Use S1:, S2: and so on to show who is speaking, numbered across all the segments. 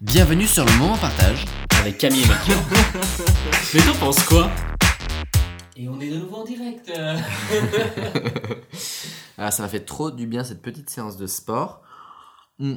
S1: Bienvenue sur le moment partage avec Camille et Mathieu.
S2: Mais t'en penses quoi
S3: Et on est de nouveau en direct.
S1: Ah, ça m'a fait trop du bien cette petite séance de sport. Hmm.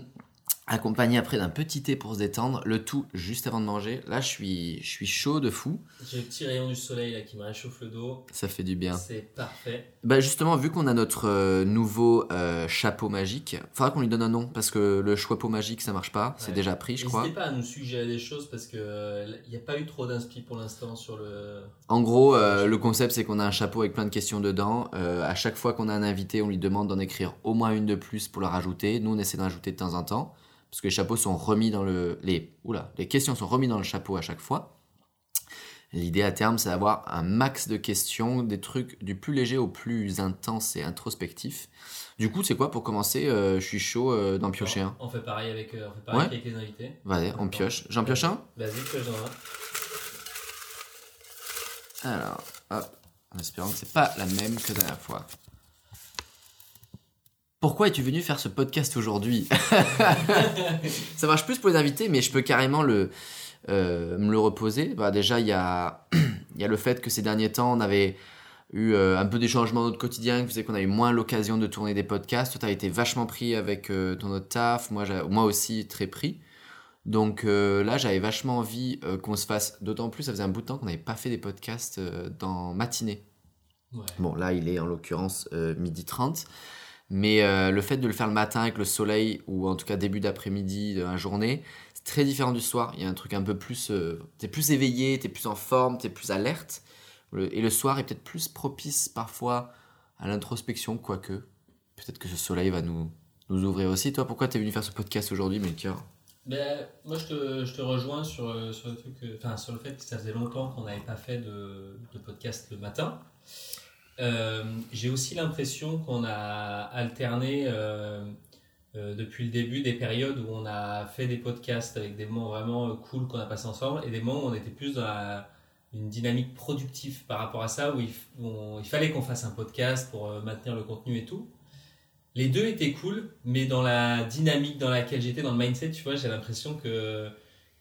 S1: Accompagné après d'un petit thé pour se détendre, le tout juste avant de manger. Là, je suis, je suis chaud de fou.
S3: J'ai le petit rayon du soleil là qui me réchauffe le dos.
S1: Ça fait du bien.
S3: C'est parfait.
S1: Bah justement, vu qu'on a notre euh, nouveau euh, chapeau magique, faudra qu'on lui donne un nom parce que le chapeau magique ça marche pas, c'est déjà pris, je crois.
S3: N'hésitez pas à nous suggérer des choses parce que il n'y a pas eu trop d'inspi pour l'instant sur le.
S1: En gros, euh, le concept c'est qu'on a un chapeau avec plein de questions dedans. Euh, à chaque fois qu'on a un invité, on lui demande d'en écrire au moins une de plus pour la rajouter. Nous, on essaie d'en rajouter de temps en temps parce que les chapeaux sont remis dans le les oula, les questions sont remises dans le chapeau à chaque fois. L'idée à terme, c'est d'avoir un max de questions, des trucs du plus léger au plus intense et introspectif. Du coup, c'est quoi pour commencer euh, Je suis chaud euh, d'en piocher un.
S3: On fait pareil avec, euh, on fait pareil
S1: Ouais.
S3: avec les invités.
S1: Vas-y, on pioche. J'en pioche un?
S3: Vas-y, pioche un.
S1: Alors, hop, en espérant que c'est pas la même que la dernière fois. Pourquoi es-tu venu faire ce podcast aujourd'hui Ça marche plus pour les invités, mais je peux carrément le, euh, me le reposer. Bah, déjà, il y a, y a le fait que ces derniers temps, on avait eu euh, un peu des changements dans notre quotidien qui faisait qu'on a eu moins l'occasion de tourner des podcasts. Toi, tu as été vachement pris avec euh, ton autre taf, moi, moi aussi très pris. Donc là, j'avais vachement envie qu'on se fasse, d'autant plus, ça faisait un bout de temps qu'on n'avait pas fait des podcasts dans matinée.
S3: Ouais.
S1: Bon, là, il est en l'occurrence midi 30. Mais euh, le fait de le faire le matin avec le soleil, ou en tout cas début d'après-midi de la journée, c'est très différent du soir. Il y a un truc un peu plus. euh, t'es plus éveillé, t'es plus en forme, t'es plus alerte. Le- et le soir est peut-être plus propice parfois à l'introspection, quoique. Peut-être que ce soleil va nous, nous ouvrir aussi. Toi, pourquoi t'es venu faire ce podcast aujourd'hui, Melchior?
S3: Ben, moi, je te, je te rejoins sur, euh, sur, le truc enfin, sur le fait que ça faisait longtemps qu'on n'avait pas fait de, de podcast le matin. Euh, J'ai aussi l'impression qu'on a alterné euh, euh, depuis le début des périodes où on a fait des podcasts avec des moments vraiment cool qu'on a passé ensemble et des moments où on était plus dans une dynamique productive par rapport à ça, où il, il fallait qu'on fasse un podcast pour maintenir le contenu et tout. Les deux étaient cool, mais dans la dynamique dans laquelle j'étais, dans le mindset, tu vois, j'ai l'impression que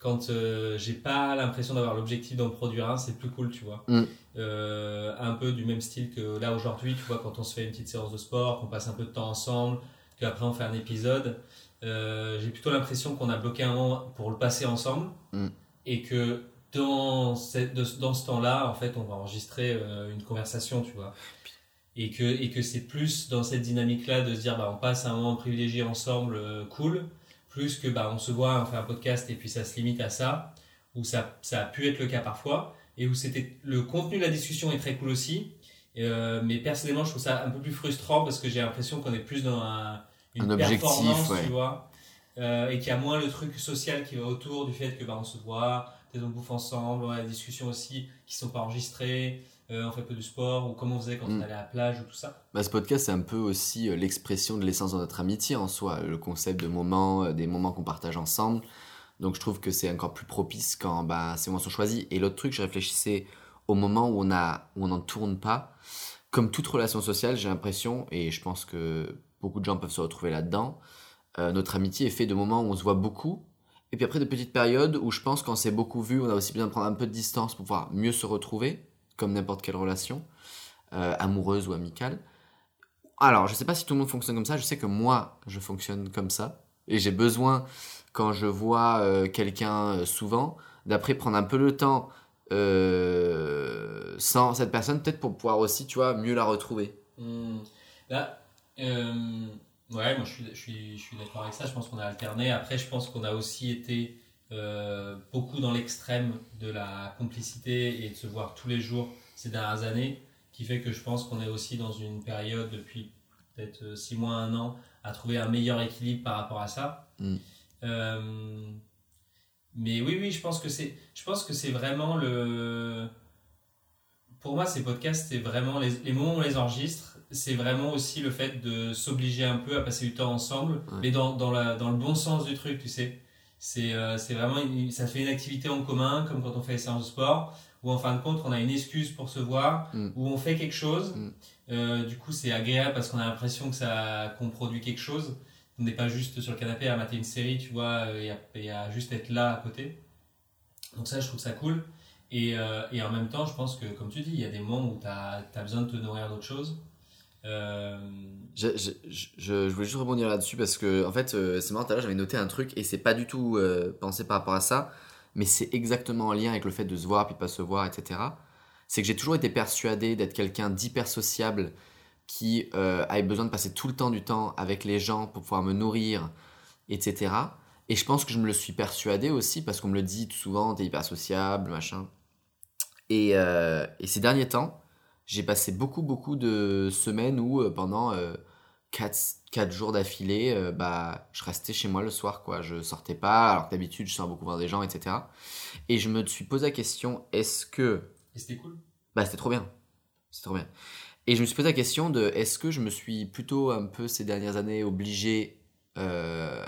S3: quand euh, j'ai pas l'impression d'avoir l'objectif d'en produire un, c'est plus cool, tu vois.
S1: Mm.
S3: Euh, un peu du même style que là aujourd'hui, tu vois, quand on se fait une petite séance de sport, qu'on passe un peu de temps ensemble, qu'après on fait un épisode, euh, j'ai plutôt l'impression qu'on a bloqué un moment pour le passer ensemble
S1: Mm.
S3: et que dans, cette- de- dans ce temps-là, en fait, on va enregistrer euh, une conversation, tu vois. Et que, et que c'est plus dans cette dynamique-là de se dire, bah, on passe un moment privilégié ensemble, cool, plus que bah, on se voit, on fait un podcast et puis ça se limite à ça, où ça, ça a pu être le cas parfois, et où c'était le contenu de la discussion est très cool aussi. Euh, mais personnellement, je trouve ça un peu plus frustrant parce que j'ai l'impression qu'on est plus dans un, une
S1: Un objectif,
S3: performance,
S1: ouais.
S3: tu vois, euh, et qu'il y a moins le truc social qui va autour du fait que bah, on se voit, peut-être on bouffe ensemble, on a des discussions aussi qui sont pas enregistrées, euh, on fait un peu du sport, ou comme on faisait quand
S1: Mm.
S3: on allait à la plage ou tout ça.
S1: Bah, ce podcast, c'est un peu aussi euh, l'expression de l'essence de notre amitié en soi, le concept de moments, euh, des moments qu'on partage ensemble. Donc je trouve que c'est encore plus propice quand bah, ces moments sont choisis. Et l'autre truc, je réfléchissais au moment où on a, où on n'en tourne pas. Comme toute relation sociale, j'ai l'impression, et je pense que beaucoup de gens peuvent se retrouver là-dedans, euh, notre amitié est fait de moments où on se voit beaucoup. Et puis après de petites périodes où je pense qu'on s'est beaucoup vu, on a aussi besoin de prendre un peu de distance pour pouvoir mieux se retrouver, comme n'importe quelle relation, euh, amoureuse ou amicale. Alors, je sais pas si tout le monde fonctionne comme ça. Je sais que moi, je fonctionne comme ça. Et j'ai besoin, quand je vois euh, quelqu'un euh, souvent, d'après prendre un peu le temps sans cette personne, peut-être pour pouvoir aussi, tu vois, mieux la retrouver.
S3: Hmm. Là, ouais, moi je suis, je suis d'accord avec ça. Je pense qu'on a alterné. Après, je pense qu'on a aussi été euh, beaucoup dans l'extrême de la complicité et de se voir tous les jours ces dernières années, qui fait que je pense qu'on est aussi dans une période depuis peut-être six mois, un an, à trouver un meilleur équilibre par rapport à ça.
S1: Mm.
S3: Euh, mais oui, oui, je pense que c'est, je pense que c'est vraiment le. Pour moi, ces podcasts, c'est vraiment les, les moments où on les enregistre, c'est vraiment aussi le fait de s'obliger un peu à passer du temps ensemble,
S1: Ouais.
S3: mais dans, dans, la, dans le bon sens du truc, tu sais. C'est euh, c'est vraiment, une- ça fait une activité en commun, comme quand on fait les séances de sport, où en fin de compte, on a une excuse pour se voir,
S1: Mm.
S3: où on fait quelque chose.
S1: Mm.
S3: Euh, du coup, c'est agréable parce qu'on a l'impression que ça qu'on produit quelque chose. on n'est pas juste sur le canapé à mater une série, tu vois, euh, et à, et à juste être là à côté. Donc ça, je trouve ça cool. Et, euh, et en même temps, je pense que, comme tu dis, il y a des moments où tu as, besoin de te nourrir d'autre chose. Euh,
S1: Je, voulais juste rebondir là-dessus parce que, en fait, euh, c'est marrant, tout j'avais noté un truc et c'est pas du tout euh, pensé par rapport à ça, mais c'est exactement en lien avec le fait de se voir puis pas se voir, etc. C'est que j'ai toujours été persuadé d'être quelqu'un d'hyper sociable qui euh, avait besoin de passer tout le temps du temps avec les gens pour pouvoir me nourrir, etc. Et je pense que je me le suis persuadé aussi parce qu'on me le dit tout souvent, t'es hyper sociable, machin. Et ces derniers temps, j'ai passé beaucoup, beaucoup de semaines où euh, pendant 4, jours d'affilée, euh, bah, je restais chez moi le soir, quoi. Je sortais pas, alors que d'habitude, je sors beaucoup voir des gens, etc. Et je me suis posé la question, est-ce que...
S3: et c'était cool?
S1: Bah, c'était trop bien. C'était trop bien. Et je me suis posé la question de, est-ce que je me suis plutôt un peu ces dernières années obligé euh,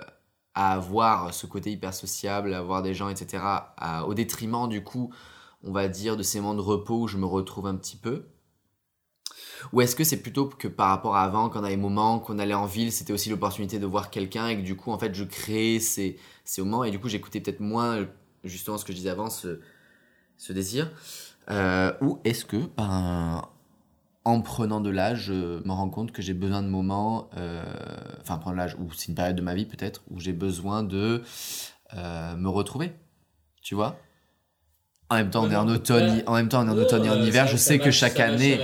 S1: à avoir ce côté hyper sociable, à avoir des gens, etc., à- au détriment, du coup, on va dire, de ces moments de repos où je me retrouve un petit peu? Ou est-ce que c'est plutôt que par rapport à avant, quand avait des moments, qu'on allait en ville, c'était aussi l'opportunité de voir quelqu'un et que du coup, en fait, je créais ces, ces moments et du coup, j'écoutais peut-être moins, justement, ce que je disais avant, ce, ce désir. Euh, Ou est-ce que, ben, en prenant de l'âge, je me rends compte que j'ai besoin de moments, euh, enfin, prendre l'âge, ou c'est une période de ma vie peut-être, où j'ai besoin de euh, me retrouver, tu vois? En même temps, on est en automne, en même temps, on est en automne et en hiver. Je sais que
S3: match-
S1: chaque
S3: match
S1: année,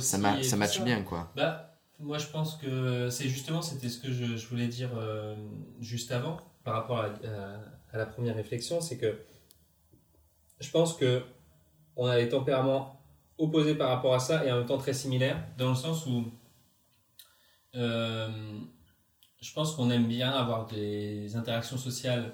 S1: ça, ça
S3: tout
S1: matche bien, quoi.
S3: Bah, moi, je pense que c'est justement, c'était ce que je, je voulais dire euh, juste avant, par rapport à, à- à la première réflexion, c'est que je pense que on a des tempéraments opposés par rapport à ça et en même temps très similaires, dans le sens où euh, je pense qu'on aime bien avoir des interactions sociales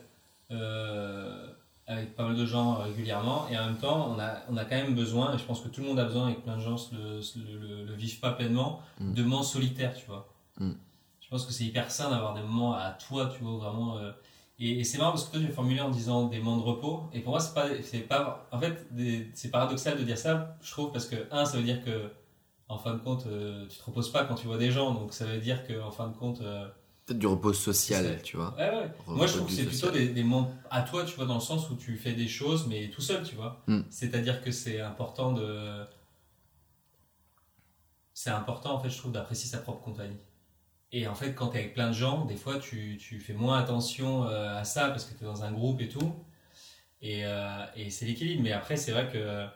S3: euh, avec pas mal de gens régulièrement et en même temps on a, on a quand même besoin, et je pense que tout le monde a besoin et que plein de gens le, le, le- vivent pas pleinement,
S1: Mm.
S3: de moments solitaires, tu vois.
S1: Mm.
S3: Je pense que c'est hyper sain d'avoir des moments à toi, tu vois, vraiment. euh, et, et c'est marrant parce que toi tu l'as formulé en disant des moments de repos et pour moi c'est pas, c'est pas, en fait c'est paradoxal de dire ça, je trouve, parce que un ça veut dire que en fin de compte euh, tu te reposes pas quand tu vois des gens, donc ça veut dire que en fin de compte euh,
S1: Peut-être du repos social, tu vois.
S3: Ouais, ouais.
S1: Repos
S3: Moi, je trouve que c'est plutôt des, des moments à toi, tu vois, dans le sens où tu fais des choses, mais tout seul, tu vois.
S1: Mm.
S3: C'est-à-dire que c'est important de. C'est important, en fait, je trouve, d'apprécier sa propre compagnie. Et en fait, quand tu es avec plein de gens, des fois, tu, tu fais moins attention euh, à ça parce que tu es dans un groupe et tout. Et, euh, et c'est l'équilibre. Mais après, c'est vrai que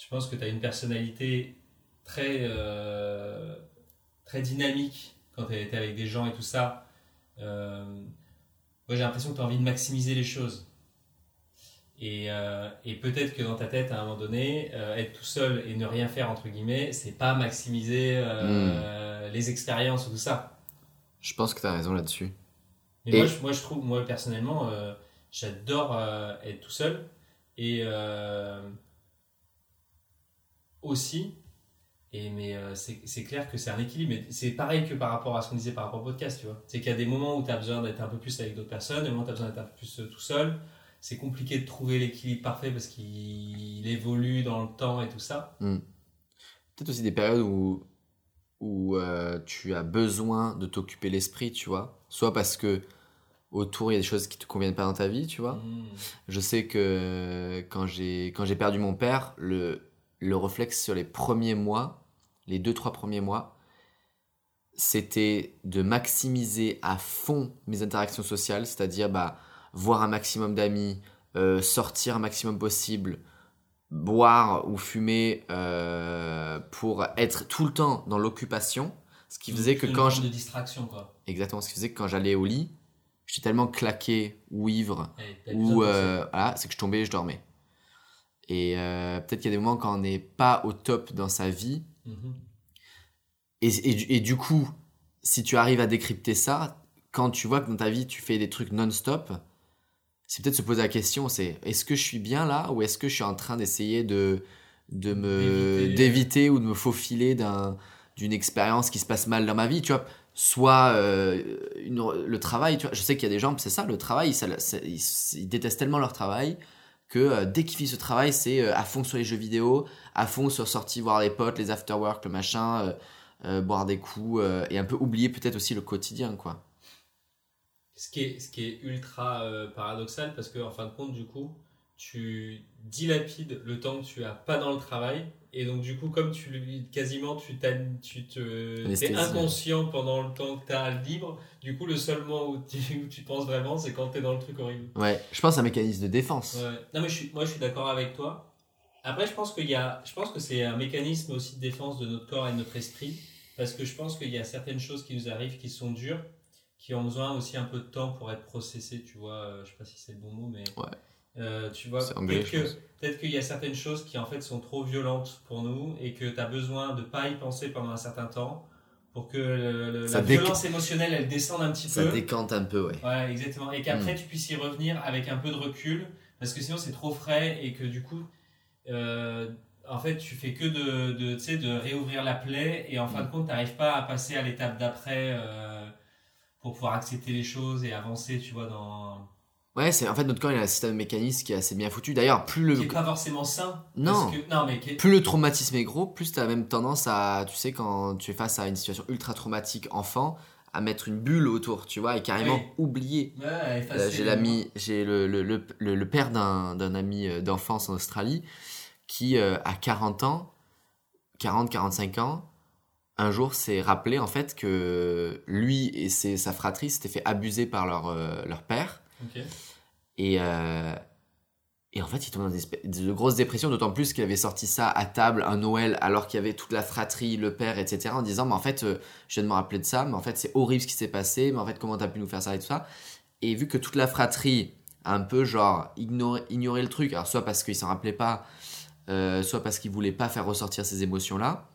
S3: je pense que tu as une personnalité très, euh, très dynamique quand tu es avec des gens et tout ça. Euh, moi, j'ai l'impression que tu as envie de maximiser les choses. Et, euh, et peut-être que dans ta tête, à un moment donné, euh, être tout seul et ne rien faire, entre guillemets, c'est pas maximiser euh, les expériences ou tout ça.
S1: Je pense que tu as raison là-dessus.
S3: Mais
S1: Et-
S3: moi, je, moi, je trouve, moi personnellement, j'adore être tout seul. Et aussi, et, mais euh, c'est clair que c'est un équilibre. C'est pareil que par rapport à ce qu'on disait par rapport au podcast, tu vois. C'est qu'il y a des moments où tu as besoin d'être un peu plus avec d'autres personnes, des moments où tu as besoin d'être un peu plus euh, tout seul. C'est compliqué de trouver l'équilibre parfait parce qu'il évolue dans le temps et tout ça.
S1: Peut-être aussi des périodes où, où euh, tu as besoin de t'occuper l'esprit, tu vois. Soit parce que autour, il y a des choses qui te conviennent pas dans ta vie, tu vois.
S3: Mm.
S1: Je sais que quand j'ai quand j'ai perdu mon père, le, le réflexe sur les premiers mois, les deux trois premiers mois, c'était de maximiser à fond mes interactions sociales, c'est-à-dire bah voir un maximum d'amis, euh, sortir un maximum possible, boire ou fumer euh, pour être tout le temps dans l'occupation, ce qui faisait que quand je...
S3: de distraction, quoi.
S1: exactement ce qui faisait que quand j'allais au lit, j'étais tellement claqué ou ivre ou euh, voilà, c'est que je tombais et je dormais. Et peut-être qu'il y a des moments quand on n'est pas au top dans sa vie, et, et, du- et du coup, si tu arrives à décrypter ça, quand tu vois que dans ta vie tu fais des trucs non-stop, c'est peut-être se poser la question, c'est est-ce que je suis bien là ou est-ce que je suis en train d'essayer de, de me
S3: D'éviter.
S1: d'éviter ou de me faufiler d'un d'une expérience qui se passe mal dans ma vie, tu vois soit euh, une- le travail, tu vois, je sais qu'il y a des gens, c'est ça, le travail, ça, ça- ils, ils détestent tellement leur travail que euh, dès qu'ils finissent ce travail, c'est euh, à fond sur les jeux vidéo, à fond sur sortie voir les potes, les afterwork, le machin, euh, boire des coups, et un peu oublier peut-être aussi le quotidien, quoi.
S3: Ce qui est, ce qui est ultra paradoxal parce que en fin de compte, du coup, tu dilapides le temps que tu as pas dans le travail et donc du coup, comme tu quasiment tu, tu te es inconscient pendant le temps que tu as libre, du coup le seul moment où tu, où tu penses vraiment, c'est quand tu es dans le truc horrible.
S1: Ouais, je pense que c'est un mécanisme de défense.
S3: Ouais. Non mais je suis, moi je suis d'accord avec toi. Après je pense qu'il y a, je pense que c'est un mécanisme aussi de défense de notre corps et de notre esprit parce que je pense qu'il y a certaines choses qui nous arrivent qui sont dures, qui ont besoin aussi un peu de temps pour être processées. Tu vois, euh, je sais pas si c'est le bon mot, mais
S1: Ouais.
S3: Euh, tu vois, peut-être qu'il y a certaines choses qui en fait sont trop violentes pour nous et que tu as besoin de pas y penser pendant un certain temps pour que le- le-
S1: Ça
S3: la violence émotionnelle elle descende un petit
S1: Ça
S3: peu.
S1: décante un peu, ouais.
S3: Ouais, exactement. Et qu'après, tu puisses y revenir avec un peu de recul, parce que sinon, c'est trop frais et que du coup, euh, en fait, tu fais que de, de, de réouvrir la plaie et en fin de compte, tu n'arrives pas à passer à l'étape d'après euh, pour pouvoir accepter les choses et avancer, tu vois, dans.
S1: Ouais, c'est en fait notre corps il a un système mécanisme qui est assez bien foutu. D'ailleurs, plus le
S3: qui n'est pas forcément sain.
S1: Non.
S3: Parce que, non, mais qui est-
S1: plus le traumatisme est gros, plus tu as même tendance à, tu sais, quand tu es face à une situation ultra traumatique enfant, à mettre une bulle autour, tu vois, et carrément
S3: Oui.
S1: oublier.
S3: Ouais,
S1: Euh, j'ai l'ami, j'ai le, le, le, père d'un d'un ami euh, d'enfance en Australie qui, euh, à 40 ans, 40-45 ans, un jour s'est rappelé en fait que lui et ses, sa fratrie s'étaient fait abuser par leur, euh, leur père. Et, euh, et en fait, il tombe dans des espèces de grosses dépressions, d'autant plus qu'il avait sorti ça à table un Noël alors qu'il y avait toute la fratrie, le père, etc. en disant Mais en fait, euh, je viens de me rappeler de ça, mais en fait, c'est horrible ce qui s'est passé, mais en fait, comment t'as pu nous faire ça et tout ça. Et vu que toute la fratrie a un peu genre ignoré, ignoré le truc, alors soit parce qu'il s'en rappelait pas, euh, soit parce qu'il voulait pas faire ressortir ces émotions-là,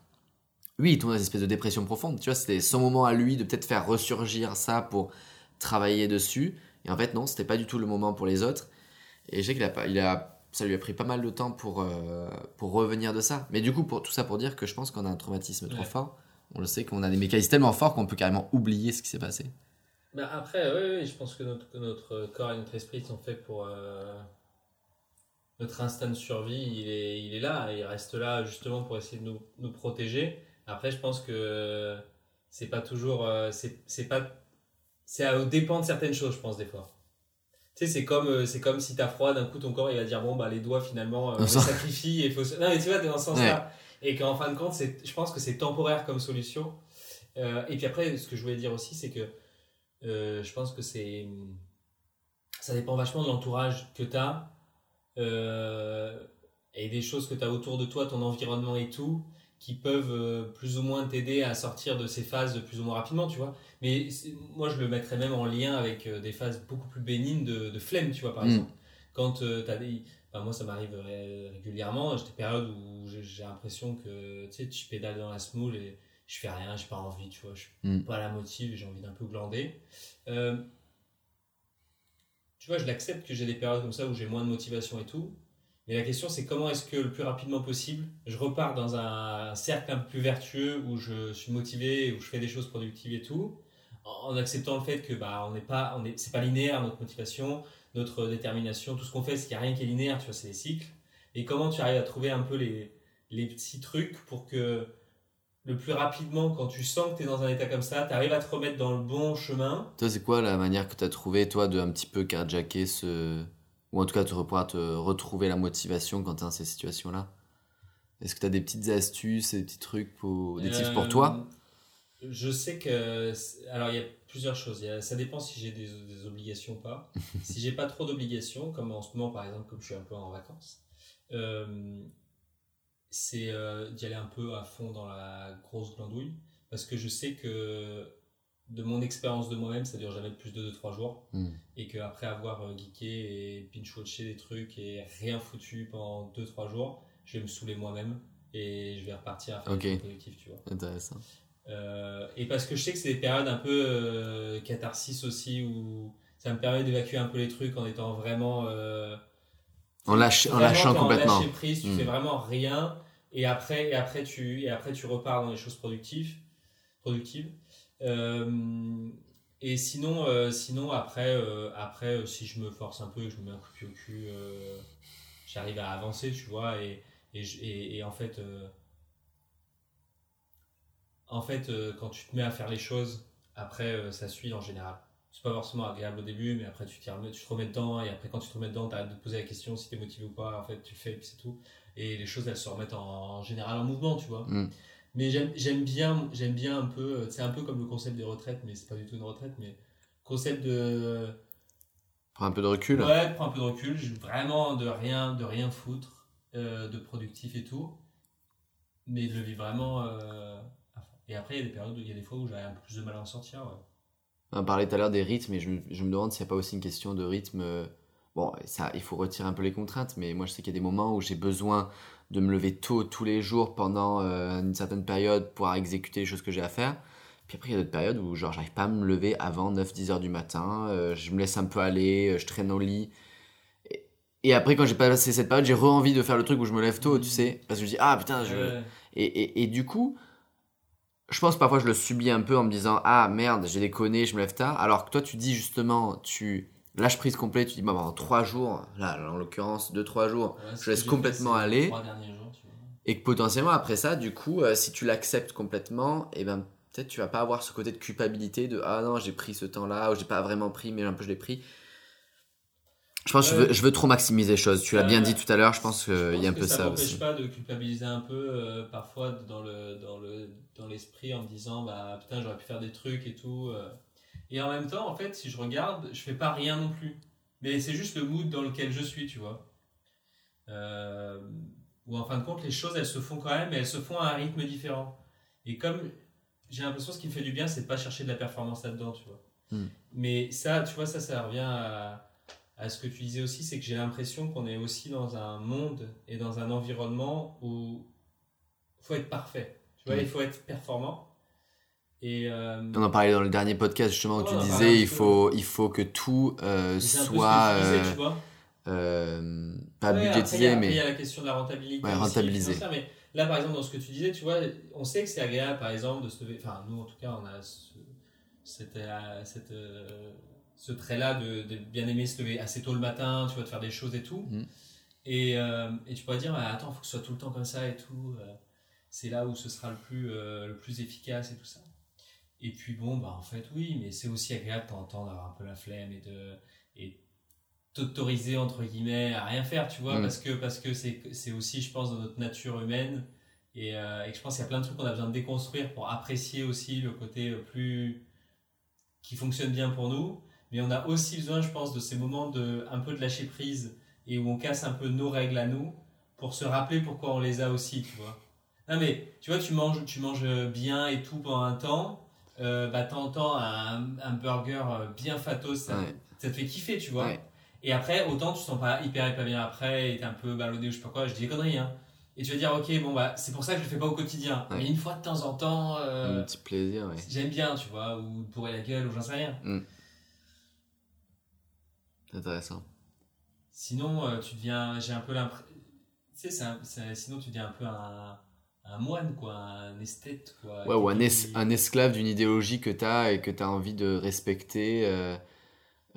S1: lui, il tombe dans une espèce de dépression profonde. Tu vois, c'était son moment à lui de peut-être faire ressurgir ça pour travailler dessus. Et en fait, non, c'était pas du tout le moment pour les autres. Et je sais qu'il a il a, ça lui a pris pas mal de temps pour, euh, pour revenir de ça. Mais du coup, pour tout ça pour dire que je pense qu'on a un traumatisme trop fort. On le sait qu'on a des mécanismes tellement forts qu'on peut carrément oublier ce qui s'est passé.
S3: Bah après, oui, oui, je pense que notre, corps et notre esprit sont faits pour. euh, Notre instinct de survie, il est, il est là, il reste là justement pour essayer de nous, nous protéger. Après, je pense que c'est pas toujours. euh, c'est pas. C'est à- au dépend de certaines choses, je pense, des fois. Tu sais, c'est comme, euh, c'est comme si t'as froid, d'un coup ton corps il va dire bon, bah les doigts finalement, euh, on
S1: Ça-
S3: sacrifie et faut. se- Non, mais tu vois, t'es dans ce sens-là. Et qu'en fin de compte, c'est- je pense que c'est temporaire comme solution. Euh, et puis après, ce que je voulais dire aussi, c'est que euh, je pense que c'est. Ça dépend vachement de l'entourage que tu as et des choses que tu as autour de toi, ton environnement et tout, qui peuvent euh, plus ou moins t'aider à sortir de ces phases plus ou moins rapidement, tu vois. Mais moi, je le mettrais même en lien avec euh, des phases beaucoup plus bénignes de, de flemme, tu vois, par
S1: Mm.
S3: exemple. Quand tu as des. enfin, moi, ça m'arrive ré- régulièrement. J'ai des périodes où j'ai l'impression que tu sais, je pédale dans la smoule et je fais rien, j'ai pas envie, tu vois. Je suis
S1: Mm.
S3: pas la motive, j'ai envie d'un peu glander. Euh, tu vois, je l'accepte que j'ai des périodes comme ça où j'ai moins de motivation et tout. Mais la question, c'est comment est-ce que le plus rapidement possible, je repars dans un cercle un peu plus vertueux où je suis motivé, où je fais des choses productives et tout, en acceptant le fait que bah, on n'est pas, est, pas linéaire notre motivation, notre détermination, tout ce qu'on fait, c'est qu'il n'y a rien qui est linéaire, tu vois, c'est des cycles. Et comment tu arrives à trouver un peu les, les petits trucs pour que le plus rapidement, quand tu sens que tu es dans un état comme ça, tu arrives à te remettre dans le bon chemin?
S1: Toi, c'est quoi la manière que tu as trouvé, toi, de un petit peu carjacker ce. Ou en tout cas, de pouvoir te retrouver la motivation quand tu es dans ces situations-là Est-ce que tu as des petites astuces, des petits trucs, pour... des tips pour
S3: Euh,
S1: toi
S3: Je sais que. Alors, il y a plusieurs choses. Il y a- Ça dépend si j'ai des, des obligations ou pas. si j'ai pas trop d'obligations, comme en ce moment, par exemple, comme je suis un peu en vacances, euh, c'est euh, d'y aller un peu à fond dans la grosse glandouille. Parce que je sais que de mon expérience de moi-même, ça dure jamais plus de 2-3 jours.
S1: Mm.
S3: Et qu'après avoir euh, geeké et pinch-watché des trucs et rien foutu pendant 2-3 jours, je vais me saouler moi-même et je vais repartir à faire
S1: Ok.
S3: des productifs, tu vois.
S1: Intéressant.
S3: Euh, et parce que je sais que c'est des périodes un peu euh, catharsis aussi où ça me permet d'évacuer un peu les trucs en étant vraiment. euh,
S1: En, lâche- en
S3: vraiment,
S1: lâchant
S3: t'es en
S1: complètement.
S3: lâcher prise, tu
S1: Mm.
S3: fais vraiment rien et après, et après, tu, et après tu repars dans les choses productives. productives. Euh, et sinon, euh, sinon après, euh, après si je me force un peu et que je me mets un coup de pied au cul, j'arrive à avancer, tu vois. Et, et, en fait, en fait quand tu te mets à faire les choses, après, ça suit en général. c'est pas forcément agréable au début, mais après tu, remets- tu te remets dedans, et après quand tu te remets dedans, t'arrêtes de te poser la question si t'es motivé ou pas, en fait tu fais et puis c'est tout. Et les choses elles se remettent en, général en mouvement, tu vois.
S1: Mm.
S3: Mais j'aime bien, j'aime bien un peu, c'est un peu comme le concept des retraites, mais c'est pas du tout une retraite, mais concept de.
S1: Prends un peu de recul.
S3: Ouais, prends un peu de recul, je- vraiment de rien, de rien foutre, euh, de productif et tout, mais de le vivre vraiment euh. Et après, il y a des périodes, où il y a des fois où j'avais un peu plus de mal à en sortir. ouais.
S1: On parlait tout à l'heure des rythmes et je me, je me demande s'il n'y a pas aussi une question de rythme. euh, Bon, ça, il faut retirer un peu les contraintes, mais moi je sais qu'il y a des moments où j'ai besoin de me lever tôt tous les jours pendant euh, une certaine période pour exécuter les choses que j'ai à faire. Puis après, il y a d'autres périodes où genre j'arrive pas à me lever avant 9-10 heures du matin, euh, je me laisse un peu aller, euh, je traîne au lit. Et, et après, quand j'ai passé cette période, j'ai re-envie de faire le truc où je me lève tôt, tu sais, parce que je dis, ah putain, je,
S3: Ouais.
S1: et, et, et du coup, je pense que parfois je le subis un peu en me disant Ah merde, j'ai déconné, je me lève tard. Alors que toi, tu dis justement, tu lâches prise complète, tu dis Bah, pendant 3 jours, là en l'occurrence 2-3 jours,
S3: Ouais,
S1: je laisse complètement
S3: fait
S1: aller.
S3: jours, tu
S1: et que potentiellement après ça, du coup, euh, si tu l'acceptes complètement, et ben peut-être tu vas pas avoir ce côté de culpabilité de Ah non, j'ai pris ce temps-là, ou j'ai pas vraiment pris, mais un peu je l'ai pris. Je pense que je veux, je veux trop maximiser les choses. Tu l'as bien dit tout à l'heure, je pense qu'il y a un peu
S3: ça
S1: ça
S3: m'empêche pas de culpabiliser un peu euh, parfois dans le dans le dans l'esprit en me disant bah putain j'aurais pu faire des trucs et tout euh. Et en même temps en fait si je regarde je fais pas rien non plus mais c'est juste le mood dans lequel je suis tu vois euh, où en fin de compte les choses elles se font quand même mais elles se font à un rythme différent et comme j'ai l'impression ce qui me fait du bien c'est de pas chercher de la performance là-dedans tu vois
S1: Hmm.
S3: mais ça tu vois ça ça revient à à ce que tu disais aussi, c'est que j'ai l'impression qu'on est aussi dans un monde et dans un environnement où il faut être parfait. Tu vois,
S1: Mm.
S3: il faut être performant. Et euh,
S1: On en parlait dans le dernier podcast justement où tu disais
S3: petit
S1: il faut, il faut que tout euh, soit
S3: disais,
S1: euh, pas
S3: Ouais,
S1: budgétisé
S3: a- après, Il y
S1: mais
S3: a la question de la rentabilité.
S1: Ouais,
S3: financière, mais là, par exemple, dans ce que tu disais, tu vois, on sait que c'est agréable, par exemple, de se lever. Enfin, nous, en tout cas, on a ce, cette, cette, ce trait-là de, de bien aimer se lever assez tôt le matin, tu vois, de faire des choses et tout.
S1: Mhm.
S3: Et, et tu pourrais dire, ah, attends, il faut que ce soit tout le temps comme ça et tout. c'est là où ce sera le plus, le plus efficace et tout ça. Et puis bon, bah en fait, oui, mais c'est aussi agréable de temps en temps d'avoir un peu la flemme et de et t'autoriser entre guillemets à rien faire, tu vois,
S1: Mm.
S3: parce que parce que c'est c'est aussi, je pense, dans notre nature humaine et, euh, et je pense qu'il y a plein de trucs qu'on a besoin de déconstruire pour apprécier aussi le côté euh, plus qui fonctionne bien pour nous. Mais on a aussi besoin, je pense, de ces moments de un peu de lâcher prise et où on casse un peu nos règles à nous pour se rappeler pourquoi on les a aussi, tu vois. Non mais tu vois, tu manges, tu manges bien et tout pendant un temps. Euh, bah, temps en temps, un, un burger euh, bien fatos, ça,
S1: Ouais.
S3: ça te fait kiffer, tu vois.
S1: Ouais.
S3: Et après, autant tu te sens pas hyper, hyper bien après, et t'es un peu ballonné ou je sais pas quoi, je dis des conneries, hein. Et tu vas dire, ok, bon, bah, c'est pour ça que je le fais pas au quotidien.
S1: Ouais.
S3: Mais une fois de temps en temps, euh,
S1: un petit plaisir ouais.
S3: j'aime bien, tu vois, ou bourrer la gueule, ou j'en sais rien.
S1: C'est intéressant.
S3: Sinon, euh, tu deviens, j'ai un peu l'impression, tu sais, un- sinon tu deviens un peu un, un moine, quoi, un esthète, quoi.
S1: Ouais, ou un,
S3: Quelqu'un
S1: es-
S3: qui-
S1: un esclave d'une idéologie que tu as et que tu as envie de respecter, euh,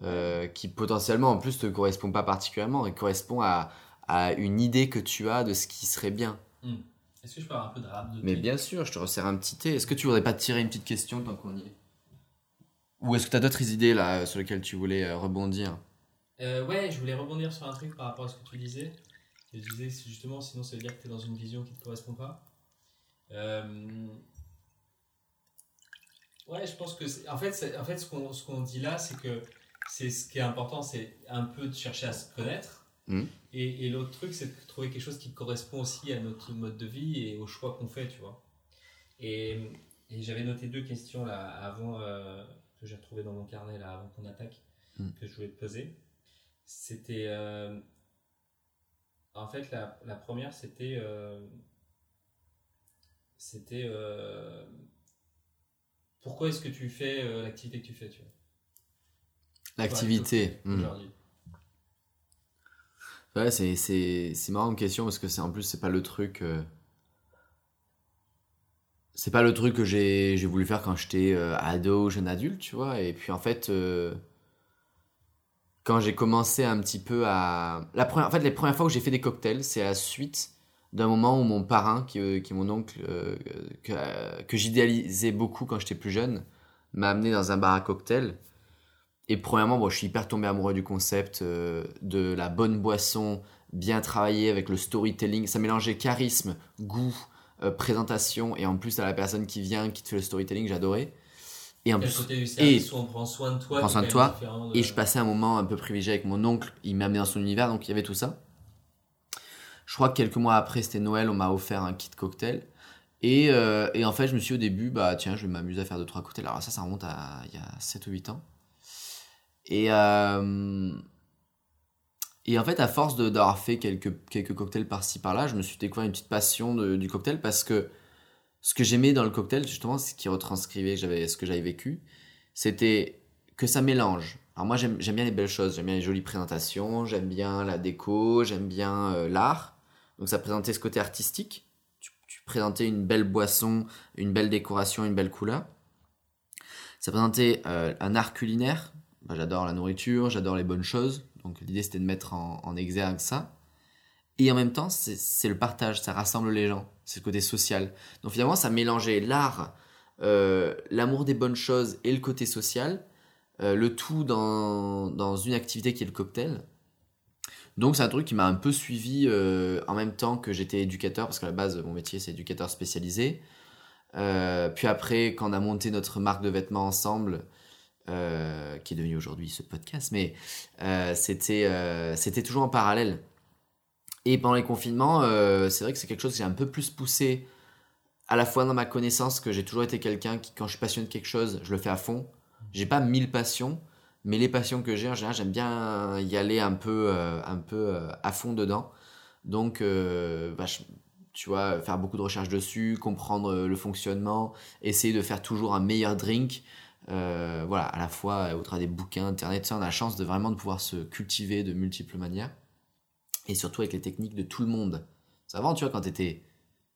S1: euh, qui potentiellement en plus te correspond pas particulièrement et correspond à, à une idée que tu as de ce qui serait bien.
S3: Est-ce que je peux avoir un peu de rap de
S1: Mais bien sûr, je te resserre un petit thé. Est-ce que tu voudrais pas te tirer une petite question tant qu'on y est? Ou est-ce que tu as d'autres idées là sur lesquelles tu voulais euh, rebondir?
S3: Ouais, je voulais rebondir sur un truc par rapport à ce que tu disais. Tu disais justement, sinon ça veut dire que tu es dans une vision qui ne te correspond pas. Euh, Ouais, je pense que. c'est- En fait, c'est- en fait ce qu'on ce qu'on dit là, c'est que c'est ce qui est important, c'est un peu de chercher à se connaître.
S1: Mhm.
S3: Et, et l'autre truc, c'est de trouver quelque chose qui correspond aussi à notre mode de vie et aux choix qu'on fait, tu vois. Et, et j'avais noté deux questions là avant euh, que j'ai retrouvées dans mon carnet là avant qu'on attaque
S1: Mhm.
S3: que je voulais te poser. C'était euh, en fait la, la première c'était c'était euh, pourquoi est-ce que tu fais euh, l'activité que tu fais, tu vois?
S1: L'activité. Hmm. Ouais, c'est, c'est, c'est marrant une question parce que c'est en plus, c'est pas le truc. euh, C'est pas le truc que j'ai, j'ai voulu faire quand j'étais ado, jeune adulte, tu vois? Et puis en fait, quand j'ai commencé un petit peu à. La première, en fait, les premières fois où j'ai fait des cocktails, c'est à la suite d'un moment où mon parrain, qui, euh, qui est mon oncle, euh, que, euh, que j'idéalisais beaucoup quand j'étais plus jeune, m'a amené dans un bar à cocktails. Et premièrement, bon, je suis hyper tombé amoureux du concept euh, de la bonne boisson, bien travaillée avec le storytelling. Ça mélangeait charisme, goût, présentation, et en plus, à la personne qui vient, qui te fait le storytelling, j'adorais. Et en plus,
S3: où on prend soin de toi.
S1: prend soin de toi,
S3: de-
S1: et je passais un moment un peu privilégié avec mon oncle. Il m'a amené dans son univers, donc il y avait tout ça. Je crois que quelques mois après, c'était Noël, on m'a offert un kit cocktail. Et, euh, et en fait, je me suis au début, bah tiens, je vais m'amuser à faire 2-3 cocktails. Alors ça, ça remonte à il y a 7 ou 8 ans. Et, euh, et en fait, à force d'avoir fait quelques, quelques cocktails par-ci par-là, je me suis découvert une petite passion de- du cocktail parce que ce que j'aimais dans le cocktail, justement, ce qui retranscrivait ce que j'avais vécu, c'était que ça mélange. Alors moi, j'aime bien les belles choses, j'aime bien les jolies présentations, j'aime bien la déco, j'aime bien euh, l'art. Donc ça présentait ce côté artistique. Tu, présentais une belle boisson, une belle décoration, une belle couleur. Ça présentait euh, un art culinaire. J'adore la nourriture, j'adore les bonnes choses. Donc l'idée c'était de mettre en, exergue ça. Et en même temps, c'est le partage, ça rassemble les gens. C'est le côté social. Donc finalement, ça mélangeait l'art, euh, l'amour des bonnes choses et le côté social. Euh, le tout dans, dans une activité qui est le cocktail. Donc c'est un truc qui m'a un peu suivi euh, en même temps que j'étais éducateur, parce qu'à la base, mon métier c'est éducateur spécialisé. Euh, puis après, quand on a monté notre marque de vêtements ensemble, qui est devenue aujourd'hui ce podcast, mais c'était toujours en parallèle. Et pendant les confinements, c'est vrai que c'est quelque chose que j'ai un peu plus poussé, à la fois dans ma connaissance, que j'ai toujours été quelqu'un qui, quand je suis passionné de quelque chose, je le fais à fond. J'ai pas mille passions, mais les passions que j'ai, en général, j'aime bien y aller un peu, euh, un peu euh, à fond dedans. Donc, euh, bah, tu vois, faire beaucoup de recherches dessus, comprendre euh, le fonctionnement, essayer de faire toujours un meilleur drink. Euh, voilà, à la fois euh, au travers des bouquins, internet, ça, on a la chance de vraiment de pouvoir se cultiver de multiples manières. Et surtout avec les techniques de tout le monde. Avant, tu vois, quand tu étais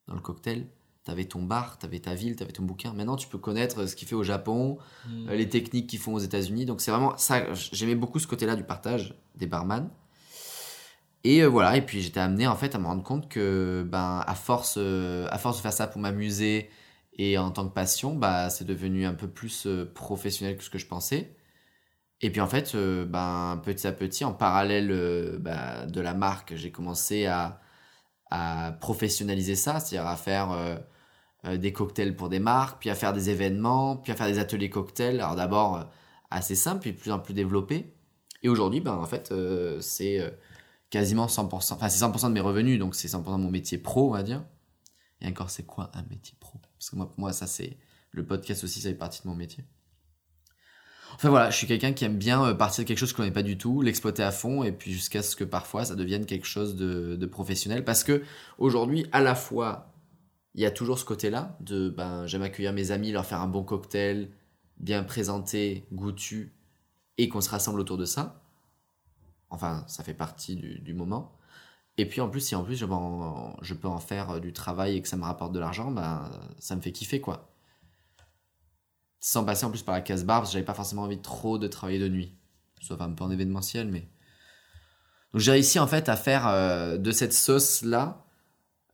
S1: dans le cocktail, tu avais ton bar, tu avais ta ville, tu avais ton bouquin. Maintenant, tu peux connaître ce qu'il fait au Japon,
S3: Mm.
S1: euh, les techniques qu'ils font aux États-Unis. Donc c'est vraiment ça. J'aimais beaucoup ce côté-là du partage des barman. Et euh, voilà. Et puis j'étais amené en fait à me rendre compte que ben à force, euh, à force de faire ça pour m'amuser et en tant que passion, bah c'est devenu un peu plus euh, professionnel que ce que je pensais. Et puis en fait, euh, ben petit à petit, en parallèle euh, bah, de la marque, j'ai commencé à à professionnaliser ça, c'est-à-dire à faire euh, euh, des cocktails pour des marques, puis à faire des événements, puis à faire des ateliers cocktails. Alors d'abord euh, assez simple, puis plus en plus développé. Et aujourd'hui, ben, en fait, euh, c'est euh, quasiment 100%, enfin c'est 100% de mes revenus, donc c'est 100% de mon métier pro, on va dire. Et encore, c'est quoi un métier pro? Parce que moi, ça c'est... Le podcast aussi, ça fait partie de mon métier. Enfin voilà, je suis quelqu'un qui aime bien euh, partir de quelque chose que l'on pas du tout, l'exploiter à fond, et puis jusqu'à ce que parfois ça devienne quelque chose de, de professionnel. Parce que aujourd'hui, à la fois, il y a toujours ce côté-là de ben, j'aime accueillir mes amis, leur faire un bon cocktail, bien présenté, goûtu, et qu'on se rassemble autour de ça. Enfin, ça fait partie du, du moment. Et puis en plus, si en plus je, peux en- faire euh, du travail et que ça me rapporte de l'argent, ben, ça me fait kiffer quoi. Sans passer en plus par la case barbe, j'avais pas forcément envie trop de travailler de nuit. Sauf un peu en événementiel, mais. Donc j'ai réussi en fait à faire euh, de cette sauce-là, euh,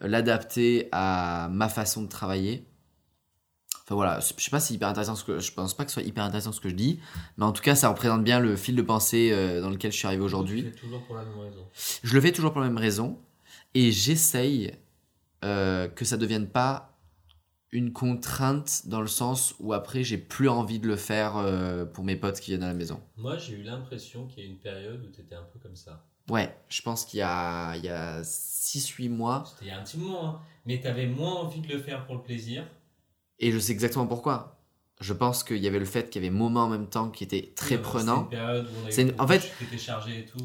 S1: l'adapter à ma façon de travailler. Enfin voilà, je sais pas si c'est hyper intéressant ce que je pense pas que ce soit hyper intéressant ce que je dis, mais en tout cas ça représente bien le fil de pensée euh, dans lequel je suis arrivé aujourd'hui.
S3: Tu fais toujours pour la même raison.
S1: Je le fais toujours pour la même raison et j'essaye euh, que ça devienne pas une contrainte dans le sens où après j'ai plus envie de le faire euh, pour mes potes qui viennent à la maison.
S3: Moi, j'ai eu l'impression qu'il y a une période où tu étais un peu comme ça.
S1: Ouais, je pense qu'il y a, il y a 6-8 mois
S3: C'était il y a un petit moment, hein. mais tu avais moins envie de le faire pour le plaisir.
S1: et je sais exactement pourquoi. Je pense qu'il y avait le fait qu'il y avait moment en même temps qui était très prenant.
S3: C'était une période où on avait
S1: C'est une- en fait,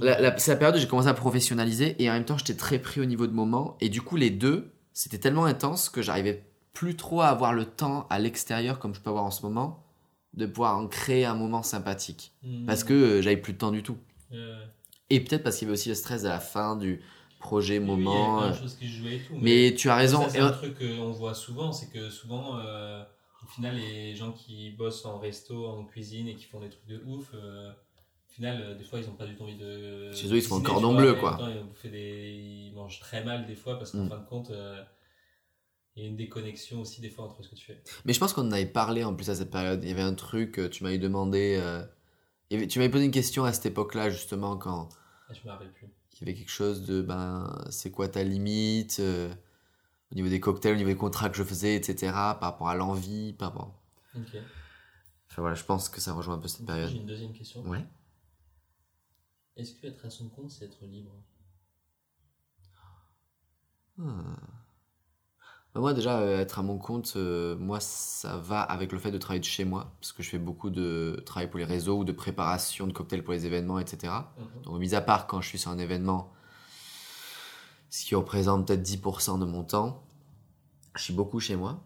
S1: la- c'est la période où j'ai commencé à professionnaliser et en même temps j'étais très pris au niveau de moment et du coup les deux c'était tellement intense que j'arrivais plus trop à avoir le temps à l'extérieur comme je peux avoir en ce moment de pouvoir en créer un moment sympathique
S3: Hmm.
S1: parce que euh, j'avais plus de temps du tout
S3: Euh,
S1: et peut-être parce qu'il y avait aussi le stress à la fin du projet
S3: oui, oui,
S1: moment
S3: Il y avait
S1: euh,
S3: plein de choses qui jouaient et tout.
S1: mais tu as raison
S3: c'est un truc qu'on voit souvent, c'est que souvent, euh, au final, les gens qui bossent en resto, en cuisine et qui font des trucs de ouf, euh, au final, euh, des fois, ils n'ont pas du tout envie de.
S1: Chez eux, ils font le cordon
S3: vois,
S1: bleu, quoi.
S3: temps, Ils, des... mangent très mal des fois parce qu'en
S1: Mm.
S3: fin de compte, euh, il y a une déconnexion aussi des fois entre ce que tu fais.
S1: mais je pense qu'on en avait parlé en plus à cette période il y avait un truc euh, tu m'avais demandé euh, avait- tu m'avais posé une question à cette époque-là, justement, quand
S3: Ah, je me rappelle plus.
S1: il y avait quelque chose de ben, c'est quoi ta limite euh, au niveau des cocktails, au niveau des contrats que je faisais, etc. Par rapport à l'envie, par rapport.
S3: Ok.
S1: Enfin voilà, je pense que ça rejoint un peu cette
S3: J'ai
S1: période.
S3: une deuxième question.
S1: Ouais.
S3: Est-ce que être à son compte, c'est être libre?
S1: Hmm. Bah, Moi déjà, euh, être à mon compte, euh, moi ça va avec le fait de travailler de chez moi, parce que je fais beaucoup de travail pour les réseaux ou de préparation de cocktails pour les événements, etc.
S3: Mhm.
S1: Donc mis à part quand je suis sur un événement, ce qui représente peut-être 10% de mon temps, je suis beaucoup chez moi.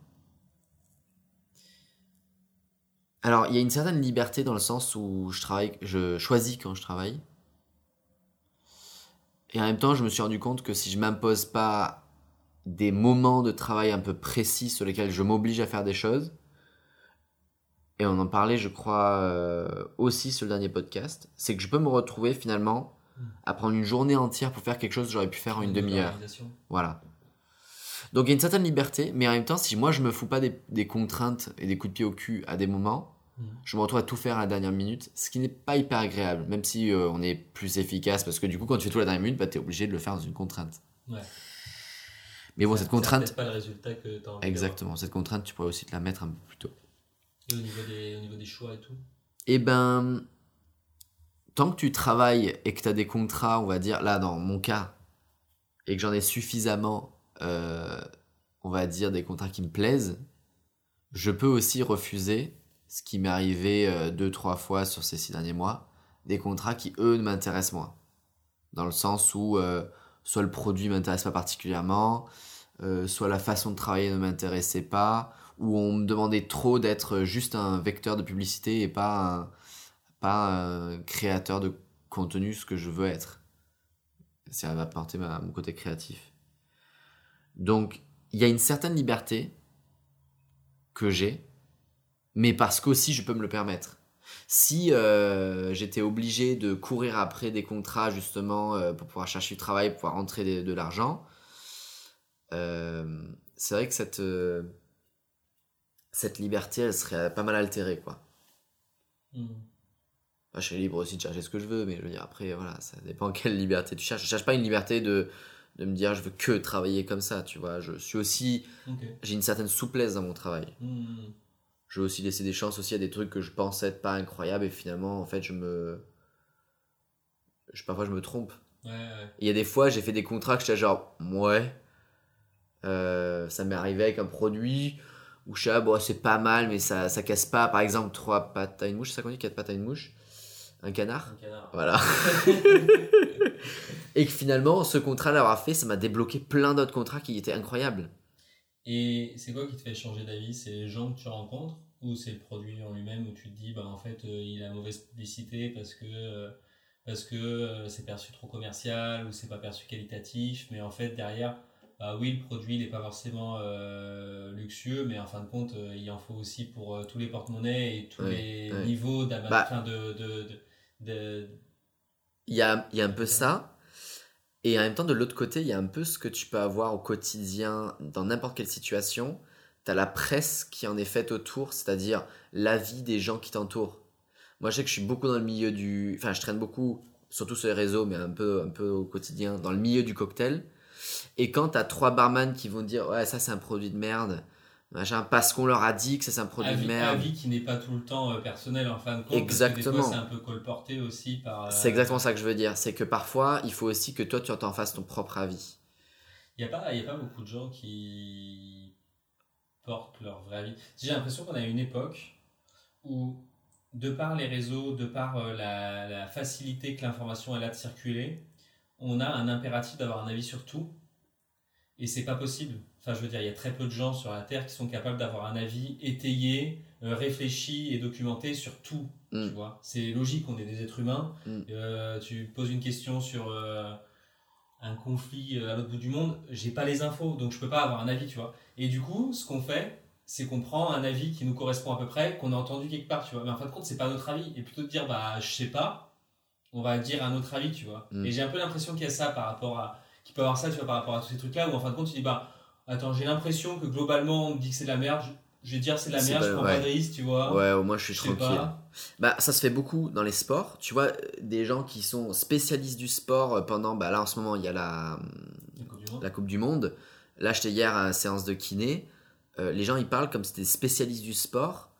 S1: Alors il y a une certaine liberté dans le sens où je travaille, je choisis quand je travaille. Et en même temps, je me suis rendu compte que si je m'impose pas des moments de travail un peu précis sur lesquels je m'oblige à faire des choses, et on en parlait, je crois, euh, aussi sur le dernier podcast, c'est que je peux me retrouver finalement à prendre une journée entière pour faire quelque chose que j'aurais pu faire en une
S3: De
S1: demi-heure. Voilà. Donc il y a une certaine liberté, mais en même temps, si moi je me fous pas des, des contraintes et des coups de pied au cul à des moments,
S3: Mhm.
S1: je me retrouve à tout faire à la dernière minute, ce qui n'est pas hyper agréable, même si euh, on est plus efficace, parce que du coup, quand tu fais tout à la dernière minute, bah, tu es obligé de le faire dans une contrainte.
S3: Ouais.
S1: Mais bon,
S3: Ça-
S1: cette contrainte,
S3: pas le résultat que tu
S1: exactement, cette contrainte, tu pourrais aussi te la mettre un peu plus tôt.
S3: Et au niveau, des, au niveau des choix et tout
S1: Eh ben, tant que tu travailles et que tu as des contrats, on va dire, là dans mon cas, et que j'en ai suffisamment, euh, on va dire, des contrats qui me plaisent, je peux aussi refuser, ce qui m'est arrivé euh, deux, trois fois sur ces six derniers mois, des contrats qui, eux, ne m'intéressent moins. Dans le sens où euh, soit le produit ne m'intéresse pas particulièrement, euh, soit la façon de travailler ne m'intéressait pas, où on me demandait trop d'être juste un vecteur de publicité et pas un, créateur de contenu, ce que je veux être. Ça va apporter ma, mon côté créatif. Donc, il y a une certaine liberté que j'ai, mais parce qu'aussi je peux me le permettre. Si euh, j'étais obligé de courir après des contrats justement euh, pour pouvoir chercher du travail, pour pouvoir rentrer de, de l'argent, euh, c'est vrai que cette, cette liberté, elle serait pas mal altérée, quoi. Moi, je suis libre aussi de chercher ce que je veux, mais je veux dire, après, voilà, ça dépend quelle liberté tu cherches. Je cherche pas une liberté de, de me dire, je veux que travailler comme ça, tu vois. Je suis aussi, j'ai une certaine souplesse dans mon travail.
S3: Mhm.
S1: Je veux aussi laisser des chances aussi à des trucs que je pensais être pas incroyables, et finalement, en fait, je me. Je, parfois, je me trompe.
S3: Ouais, ouais.
S1: Il y a des fois, j'ai fait des contrats que j'étais genre, ouais. Euh, ça m'est arrivé avec un produit où je sais, ah, bon, c'est pas mal, mais ça, ça casse pas. Par exemple, trois pattes à une mouche, c'est ça qu'on dit, quatre pattes à une mouche? Un canard?
S3: Un canard.
S1: Voilà. Et que finalement, ce contrat l'avoir fait, ça m'a débloqué plein d'autres contrats qui étaient incroyables.
S3: Et c'est quoi qui te fait changer d'avis? C'est les gens que tu rencontres? Ou c'est le produit en lui-même où tu te dis bah en fait euh, il a mauvaise publicité parce que euh, parce que euh, c'est perçu trop commercial ou c'est pas perçu qualitatif mais en fait derrière bah oui le produit il est pas forcément luxueux mais en fin de compte il en faut aussi pour tous les porte-monnaies et tous les niveaux d'ama-
S1: Bah.
S3: de, de, de, de-
S1: Il y a, il y a un peu ça. Et en même temps, de l'autre côté, il y a un peu ce que tu peux avoir au quotidien, dans n'importe quelle situation. Tu as la presse qui en est faite autour, c'est-à-dire l'avis des gens qui t'entourent. Moi, je sais que je suis beaucoup dans le milieu du. Enfin, je traîne beaucoup, surtout sur les réseaux, mais un peu, un peu au quotidien, dans le milieu du cocktail. Et quand tu as trois barman qui vont dire Ouais, ça, c'est un produit de merde, machin, parce qu'on leur a dit que c'est un produit
S3: avis,
S1: de merde.
S3: avis qui n'est pas tout le temps euh, personnel en fin de compte
S1: Exactement.
S3: c'est un peu colporté aussi par euh,
S1: C'est exactement ça que je veux dire. C'est que parfois, il faut aussi que toi, tu en fasses ton propre avis.
S3: Il n'y a, a pas beaucoup de gens qui portent leur vrai avis. J'ai l'impression qu'on a une époque où, de par les réseaux, de par euh, la, la facilité que l'information a de circuler, on a un impératif d'avoir un avis sur tout. Et c'est pas possible. Enfin, je veux dire, il y a très peu de gens sur la Terre qui sont capables d'avoir un avis étayé, euh, réfléchi et documenté sur tout.
S1: Mm.
S3: Tu vois, c'est logique, on est des êtres humains.
S1: Mm.
S3: Euh, tu poses une question sur euh, un conflit à l'autre bout du monde, j'ai pas les infos, donc je peux pas avoir un avis, tu vois. Et du coup, ce qu'on fait, c'est qu'on prend un avis qui nous correspond à peu près, qu'on a entendu quelque part, tu vois. Mais en fin de compte, c'est pas notre avis. Et plutôt de dire, bah, je sais pas, on va dire un autre avis, tu vois.
S1: Mm.
S3: Et j'ai un peu l'impression qu'il y a ça par rapport à. qu'il peut y avoir ça, tu vois, par rapport à tous ces trucs-là, où en fin de compte, tu dis, bah, attends, j'ai l'impression que globalement, on me dit que c'est de la merde, je vais dire c'est de la merde,
S1: pas-
S3: je prends
S1: ouais.
S3: pas de risque, tu vois.
S1: Ouais, au moins je suis
S3: Je
S1: tranquille.
S3: pas.
S1: Bah, ça se fait beaucoup dans les sports. Tu vois, des gens qui sont spécialistes du sport euh, pendant. Bah, là, en ce moment, il y a la,
S3: La Coupe du Monde.
S1: la Coupe du Monde. Là, j'étais hier à la séance de kiné. Euh, les gens, ils parlent comme si c'était spécialistes du sport.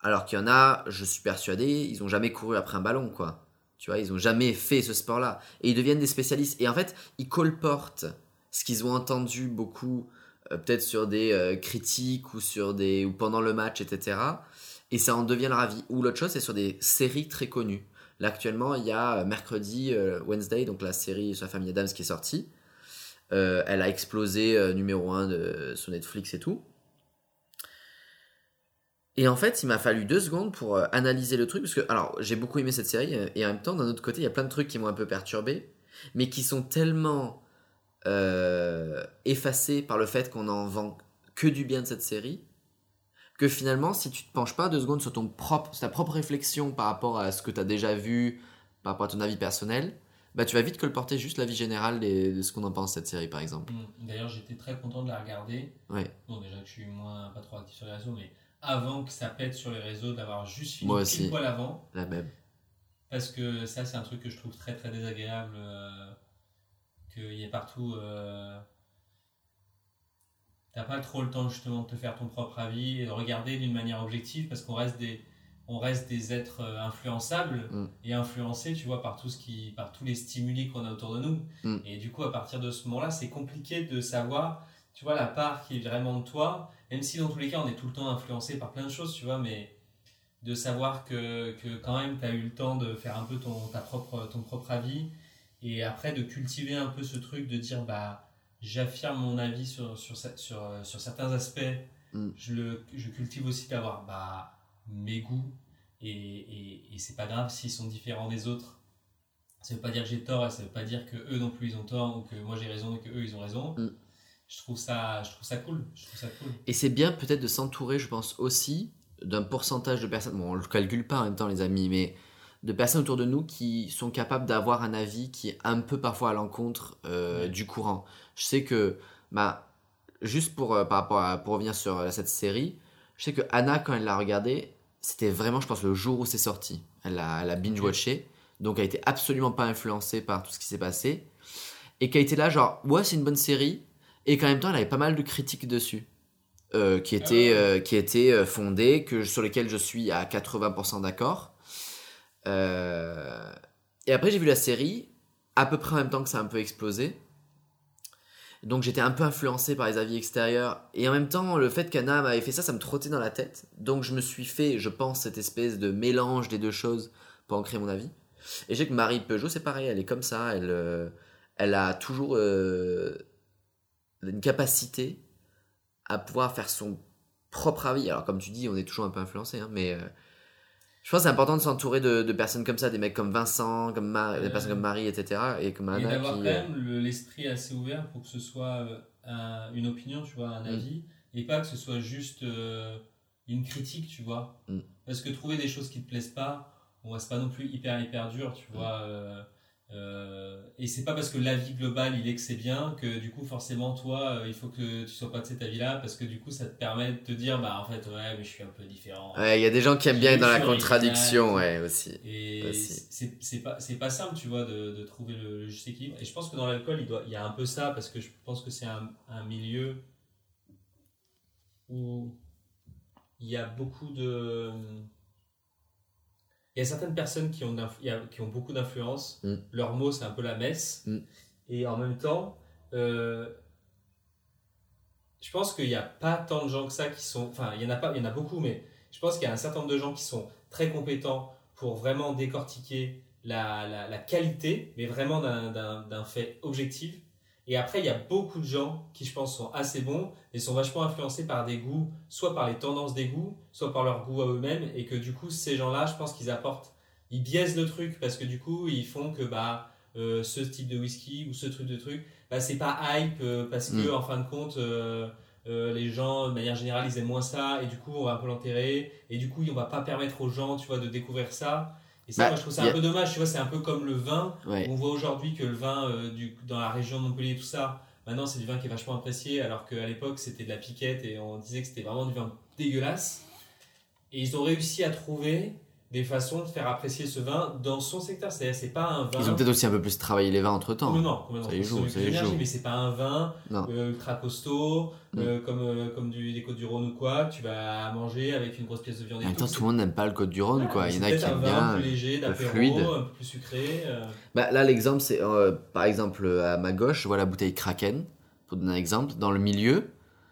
S1: Alors qu'il y en a, je suis persuadé, ils ont jamais couru après un ballon, quoi. Tu vois, ils ont jamais fait ce sport-là. Et ils deviennent des spécialistes. Et en fait, ils colportent ce qu'ils ont entendu beaucoup, euh, peut-être sur des euh, critiques ou, sur des, ou pendant le match, etc. Et ça en devient leur avis. Ou l'autre chose, c'est sur des séries très connues. Là, actuellement, il y a euh, mercredi, Wednesday, donc la série sur la famille Adams qui est sortie. Elle a explosé numéro 1 de, sur Netflix et tout. Et en fait, il m'a fallu deux secondes pour analyser le truc, parce que, alors, j'ai beaucoup aimé cette série, et en même temps, d'un autre côté, il y a plein de trucs qui m'ont un peu perturbé, mais qui sont tellement euh, effacés par le fait qu'on en vend que du bien de cette série, que finalement, si tu te penches pas deux secondes sur, ton propre, sur ta propre réflexion par rapport à ce que tu as déjà vu, par rapport à ton avis personnel, bah, tu vas vite colporter juste l'avis général des- de ce qu'on en pense de cette série, par exemple.
S3: Mm. D'ailleurs, j'étais très content de la regarder.
S1: Ouais.
S3: Bon, déjà que je suis moins pas trop actif sur les réseaux, mais avant que ça pète sur les réseaux, d'avoir juste fini
S1: Moi aussi.
S3: poil avant.
S1: La même.
S3: Parce que ça, c'est un truc que je trouve très très désagréable. euh, Qu'il y ait partout. euh, T'as pas trop le temps justement de te faire ton propre avis et de regarder d'une manière objective parce qu'on reste des. On reste des êtres euh, influençables
S1: Mm.
S3: et influencés, tu vois, par tout ce qui, par tous les stimuli qu'on a autour de nous.
S1: Mm.
S3: Et du coup, à partir de ce moment-là, c'est compliqué de savoir, tu vois, la part qui est vraiment de toi, même si dans tous les cas, on est tout le temps influencé par plein de choses, tu vois, mais de savoir que, que quand même tu as eu le temps de faire un peu ton, ta propre, ton propre avis et après de cultiver un peu ce truc de dire bah j'affirme mon avis sur, sur, sur, euh, sur certains aspects.
S1: Mm.
S3: je, le, je cultive aussi d'avoir bah, mes goûts. Et, et, et c'est pas grave s'ils sont différents des autres. Ça veut pas dire que j'ai tort et ça veut pas dire que eux non plus ils ont tort ou que moi j'ai raison et que eux ils ont raison.
S1: Mm.
S3: je trouve ça je trouve ça cool. Je trouve ça cool.
S1: Et c'est bien peut-être de s'entourer, je pense aussi, d'un pourcentage de personnes, bon on le calcule pas en même temps les amis, mais de personnes autour de nous qui sont capables d'avoir un avis qui est un peu parfois à l'encontre euh,
S3: Ouais.
S1: du courant. Je sais que, bah, juste pour, euh, par rapport à, pour revenir sur euh, cette série, je sais que Anna, quand elle l'a regardée, c'était vraiment, je pense, le jour où c'est sorti. Elle a, elle a binge-watché, donc elle était absolument pas influencée par tout ce qui s'est passé, et a été là, genre, ouais, c'est une bonne série, et qu'en même temps, elle avait pas mal de critiques dessus. qui étaient,
S3: Ah
S1: qui étaient fondées, que, sur lesquelles je suis à 80% d'accord. Euh, Et après, j'ai vu la série, à peu près en même temps que ça a un peu explosé. Donc j'étais un peu influencé par les avis extérieurs. Et en même temps, le fait qu'Anna m'avait fait ça, ça me trottait dans la tête. Donc je me suis fait, je pense, cette espèce de mélange des deux choses pour en créer mon avis. Et je sais que Marie Peugeot, c'est pareil, elle est comme ça. Elle, euh, elle a toujours euh, une capacité à pouvoir faire son propre avis. Alors comme tu dis, on est toujours un peu influencé, hein, mais... je pense que c'est important de s'entourer de, de personnes comme ça, des mecs comme Vincent, comme Mar- des personnes comme Marie, etc. Et comme
S3: et
S1: Anna
S3: d'avoir
S1: qui...
S3: quand même le- l'esprit assez ouvert pour que ce soit euh, un- une opinion, tu vois, un
S1: Mm.
S3: avis, et pas que ce soit juste euh, une critique, tu vois.
S1: Mm.
S3: Parce que trouver des choses qui te plaisent pas, bon, c'est pas non plus hyper hyper dur, tu
S1: Mm.
S3: vois. euh, euh, et c'est pas parce que l'avis global il est que c'est bien que du coup forcément toi euh, il faut que tu sois pas de cet avis là parce que du coup ça te permet de te dire bah en fait ouais mais je suis un peu différent
S1: Ouais, il y a des gens qui aiment bien être dans la contradiction, ouais, aussi.
S3: Et c'est pas, c'est pas simple, tu vois, de, de trouver le, le juste équilibre. Et je pense que dans l'alcool, il, doit- il y a un peu ça, parce que je pense que c'est un, un milieu où il y a beaucoup de. Il y a certaines personnes qui ont, qui ont beaucoup d'influence.
S1: Mm.
S3: Leur mot, c'est un peu la messe.
S1: Mm.
S3: Et en même temps, euh, je pense qu'il n'y a pas tant de gens que ça qui sont. Enfin, il y en a pas, il y en a beaucoup, mais je pense qu'il y a un certain nombre de gens qui sont très compétents pour vraiment décortiquer la, la, la qualité, mais vraiment d'un fait objectif. Et après, il y a beaucoup de gens qui, je pense, sont assez bons et sont vachement influencés par des goûts, soit par les tendances des goûts, soit par leur goût à eux-mêmes. Et que du coup, ces gens-là, je pense qu'ils apportent, ils biaisent le truc parce que du coup, ils font que bah, euh, ce type de whisky ou ce truc de truc, bah, c'est pas hype euh, parce que,
S1: Mm.
S3: en fin de compte, euh, euh, les gens, de manière générale, ils aiment moins ça et du coup, on va un peu l'enterrer. Et du coup, on va pas permettre aux gens, tu vois, de découvrir ça. Et ça,
S1: Bah,
S3: moi, je trouve ça
S1: a-
S3: un peu dommage, tu vois, c'est un peu comme le vin.
S1: Ouais.
S3: On voit aujourd'hui que le vin euh, du, dans la région de Montpellier, tout ça, Maintenant, c'est du vin qui est vachement apprécié, alors qu'à l'époque, c'était de la piquette et on disait que c'était vraiment du vin dégueulasse. Et ils ont réussi à trouver des façons de faire apprécier ce vin dans son secteur. C'est-à-dire, c'est pas un vin.
S1: Ils ont peut-être aussi un peu plus travaillé les vins entre temps.
S3: Complètement, complètement.
S1: Ça y joue,
S3: C'est
S1: ça y joue.
S3: Mais c'est pas un vin
S1: Non.
S3: euh, ultra costaud,
S1: Mm.
S3: euh, comme, euh, comme du, des Côtes du Rhône ou quoi, tu vas manger avec une grosse pièce de viande et
S1: même
S3: tout.
S1: le monde n'aime pas le Côte du Rhône, quoi. Il y en a qui aiment
S3: un
S1: bien.
S3: plus léger,
S1: peu
S3: d'apéro,
S1: fluide.
S3: un peu plus sucré. euh.
S1: Bah, là, l'exemple, c'est par exemple à ma gauche, je vois la bouteille Kraken. Pour donner un exemple, dans le milieu,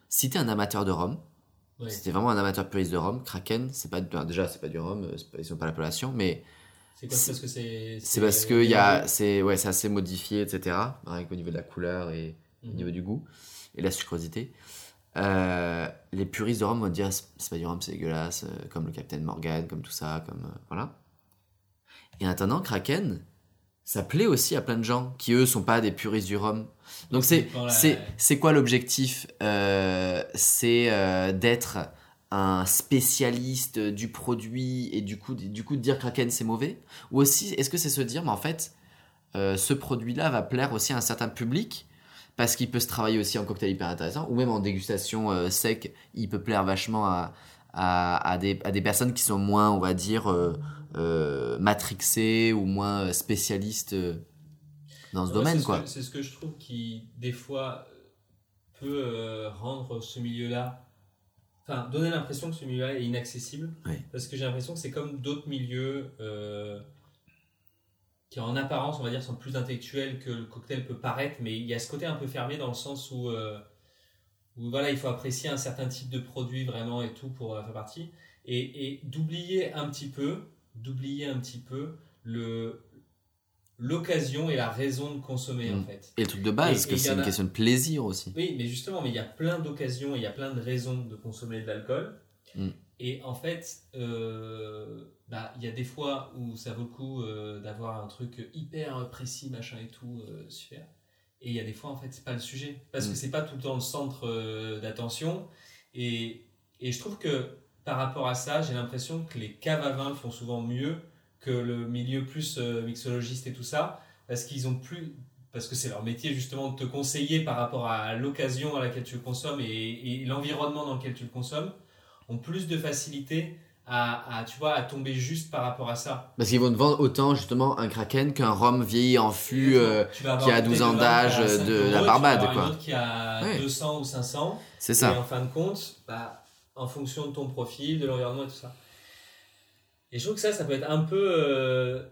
S1: si t'es un amateur de rhum, T'es vraiment un amateur puriste de rhum, Kraken, c'est pas déjà c'est pas du rhum, pas- ils ont pas l'appellation, mais
S3: C'est parce que c'est.
S1: c'est parce que il y a, c'est ouais, c'est assez modifié, etc. Rien qu'au niveau de la couleur et au
S3: Mhm.
S1: niveau du goût et la sucrosité. Euh, les puristes de rhum vont dire c'est c'est pas du rhum, c'est dégueulasse, euh, comme le Captain Morgan, comme tout ça, comme euh, voilà. Et en attendant, Kraken, ça plaît aussi à plein de gens qui eux sont pas des puristes du rhum. Donc c'est c'est c'est quoi l'objectif Euh, C'est euh, d'être un spécialiste du produit et du coup du coup de dire Kraken c'est mauvais? Ou aussi est-ce que c'est se dire mais en fait euh, ce produit-là va plaire aussi à un certain public parce qu'il peut se travailler aussi en cocktail hyper intéressant ou même en dégustation sec il peut plaire vachement à, à, à des, à des personnes qui sont moins on va dire matrixées ou moins spécialistes dans ce
S3: Ouais,
S1: domaine
S3: c'est ce que- C'est ce que je trouve qui, des fois, peut euh, rendre ce milieu-là. Enfin, donner l'impression que ce milieu-là est inaccessible.
S1: Oui.
S3: Parce que j'ai l'impression que c'est comme d'autres milieux euh, qui, en apparence, on va dire, sont plus intellectuels que le cocktail peut paraître. Mais il y a ce côté un peu fermé dans le sens où, euh, où voilà, il faut apprécier un certain type de produit vraiment et tout pour euh, faire partie. Et, et d'oublier un petit peu, d'oublier un petit peu le l'occasion et la raison de consommer en
S1: Mm.
S3: fait.
S1: et le truc de base parce que c'est une
S3: a-
S1: question de plaisir aussi
S3: Oui, mais justement, mais il y a plein d'occasions et il y a plein de raisons de consommer de l'alcool.
S1: Mm.
S3: Et en fait, euh, bah, il y a des fois où ça vaut le coup euh, d'avoir un truc hyper précis, machin et tout, euh, super. Et il y a des fois, en fait, c'est pas le sujet. Parce
S1: Mm.
S3: que c'est pas tout le temps le centre d'attention. Et, et je trouve que par rapport à ça, j'ai l'impression que les caves à vin le font souvent mieux que le milieu plus euh, mixologiste et tout ça. Parce qu'ils ont plus. Parce que c'est leur métier justement de te conseiller par rapport à l'occasion à laquelle tu le consommes et, et l'environnement dans lequel tu le consommes, ont plus de facilité à, à, tu vois, à tomber juste par rapport à ça.
S1: Parce qu'ils vont te vendre autant justement un kraken qu'un rhum vieilli en fût. euh, qui a
S3: une bouteille
S1: 12 ans d'âge de
S3: 5
S1: la
S3: euros, tu vas
S1: Barbade,
S3: avoir
S1: quoi.
S3: Une autre qui a
S1: Ouais.
S3: 200 ou 500.
S1: c'est
S3: Et
S1: ça.
S3: en fin de compte, bah, en fonction de ton profil, de l'environnement et tout ça. Et je trouve que ça, ça peut être un peu. euh,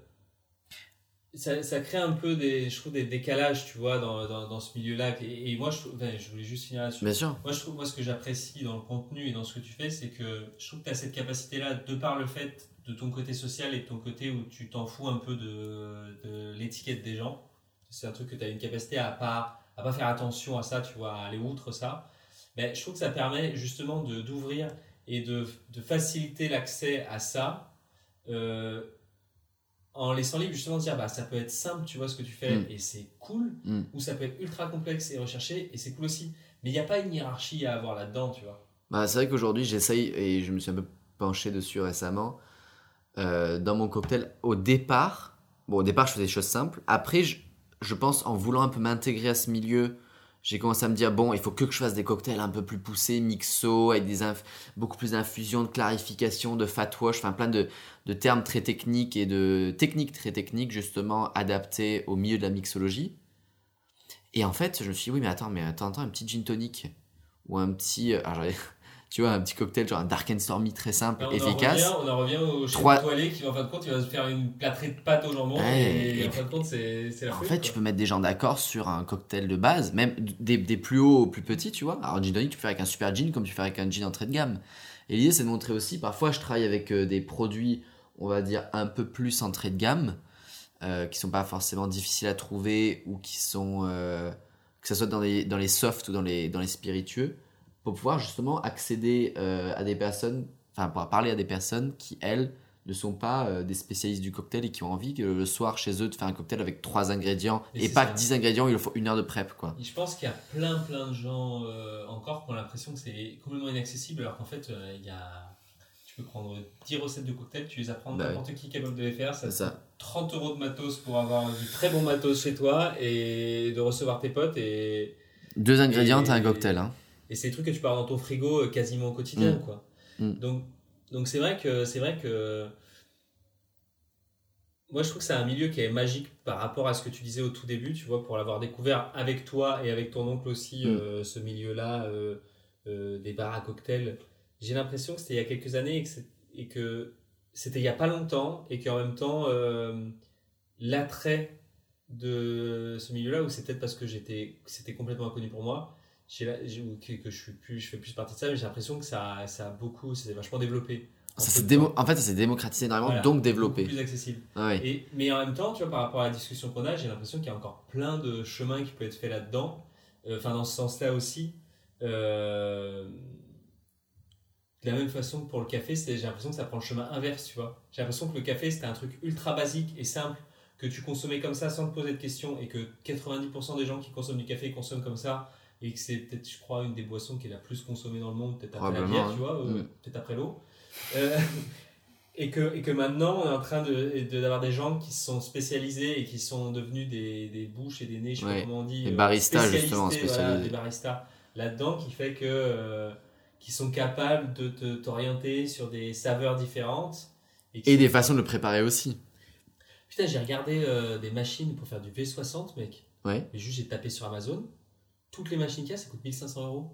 S3: ça, ça crée un peu des, je trouve, des décalages, tu vois, dans, dans, dans ce milieu-là. Et, et moi, je, je voulais juste finir là-dessus.
S1: Bien sûr.
S3: Moi, je trouve, moi, ce que j'apprécie dans le contenu et dans ce que tu fais, c'est que je trouve que tu as cette capacité-là, de par le fait de ton côté social et de ton côté où tu t'en fous un peu de, de l'étiquette des gens. C'est un truc que tu as une capacité à pas, à pas faire attention à ça, tu vois, à aller outre ça. Mais je trouve que ça permet justement d'ouvrir et de, de faciliter l'accès à ça euh, en laissant libre justement de dire bah, ça peut être simple, tu vois ce que tu fais
S1: Mm.
S3: et c'est cool,
S1: Mm.
S3: ou ça peut être ultra complexe et recherché et c'est cool aussi. Mais il n'y a pas une hiérarchie à avoir là-dedans, tu vois.
S1: Bah, c'est vrai qu'aujourd'hui, j'essaye, et je me suis un peu penché dessus récemment, euh, dans mon cocktail, au départ, bon, au départ, je faisais des choses simples. Après, je, je pense, en voulant un peu m'intégrer à ce milieu, j'ai commencé à me dire, bon, il faut que je fasse des cocktails un peu plus poussés, mixo, avec des beaucoup plus d'infusion, de clarification, de fat wash, enfin plein de, de termes très techniques et de techniques très techniques, justement, adaptés au milieu de la mixologie. Et en fait, je me suis dit, oui, mais attends, mais attends, attends, un petit gin tonic ou un petit, euh, alors, tu vois, un petit cocktail, genre un dark and stormy très simple,
S3: on,
S1: efficace.
S3: En revient, on en revient au chef
S1: Trois-
S3: étoilé qui, en fin de compte, il va se faire une plâtrée de pâte au jambon
S1: Ouais,
S3: et,
S1: et
S3: en fin de compte, c'est la
S1: En fait,
S3: quoi.
S1: tu peux mettre des gens d'accord sur un cocktail de base, même des, des plus hauts aux plus petits, tu vois. Alors, un gin tonic, tu peux faire avec un super gin comme tu fais avec un gin entrée de gamme. Et l'idée, c'est de montrer aussi, parfois, je travaille avec euh, des produits, on va dire, un peu plus entrée de gamme, euh, qui sont pas forcément difficiles à trouver ou qui sont, euh, que ce soit dans les, dans les softs ou dans les, dans les spiritueux, pour pouvoir justement accéder euh, à des personnes, enfin, pour parler à des personnes qui, elles, ne sont pas euh, des spécialistes du cocktail et qui ont envie que le soir chez eux de faire un cocktail avec trois ingrédients
S3: Mais
S1: et pas
S3: ça.
S1: que 10 ingrédients, il leur faut une heure de prep quoi.
S3: Et je pense qu'il y a plein plein de gens euh, encore qui ont l'impression que c'est complètement inaccessible alors qu'en fait il y a tu peux prendre 10 recettes de cocktails, tu les apprends
S1: Bah
S3: n'importe qui est capable de les faire, ça
S1: ça.
S3: 30 euros de matos pour avoir du très bon matos chez toi et de recevoir tes potes et,
S1: Deux ingrédients, t'as un cocktail. Hein.
S3: Et c'est des trucs que tu avoir dans ton frigo euh, quasiment au quotidien,
S1: Mm.
S3: quoi.
S1: Mm.
S3: Donc, donc c'est vrai que c'est vrai que moi je trouve que c'est un milieu qui est magique par rapport à ce que tu disais au tout début, tu vois, pour l'avoir découvert avec toi et avec ton oncle aussi,
S1: Mm.
S3: euh, ce milieu-là euh, euh, des bars à cocktails. J'ai l'impression que c'était il y a quelques années et que, c'était il y a pas longtemps et qu'en même temps l'attrait de ce milieu-là, ou c'est peut-être parce que j'étais, que c'était complètement inconnu pour moi, que, que je suis plus, je fais plus partie de ça, mais j'ai l'impression que ça, ça a beaucoup, c'est vachement développé. En
S1: Ça fait, ça s'est démocratisé énormément,
S3: Voilà,
S1: donc développé.
S3: plus accessible.
S1: Ah ouais.
S3: Et, mais en même temps, tu vois, par rapport à la discussion qu'on a, j'ai l'impression qu'il y a encore plein de chemins qui peuvent être faits là-dedans. Euh, Enfin, dans ce sens-là aussi. Euh, de la même façon que pour le café, j'ai l'impression que ça prend le chemin inverse, tu vois. J'ai l'impression que le café, c'était un truc ultra basique et simple que tu consommais comme ça sans te poser de questions et que 90% des gens qui consomment du café consomment comme ça et que c'est peut-être, je crois, une des boissons qui est la plus consommée dans le monde, peut-être après la bière,
S1: hein.
S3: tu vois, euh,
S1: Mm.
S3: peut-être après l'eau. Euh, et, que, et que maintenant, on est en train de- de- d'avoir des gens qui se sont spécialisés et qui sont devenus des, des bouches et des nez, je sais
S1: Ouais.
S3: pas comment on dit.
S1: Des
S3: euh,
S1: baristas, justement,
S3: voilà,
S1: spécialisés.
S3: des baristas là-dedans qui fait que. euh, qui sont capables de te- t'orienter sur des saveurs différentes.
S1: Et des façons de le préparer aussi.
S3: Putain, j'ai regardé euh, des machines pour faire du V60, mec.
S1: Ouais.
S3: Et juste, j'ai tapé sur Amazon. Toutes les machines qu'il y a, ça coûte 1500 euros.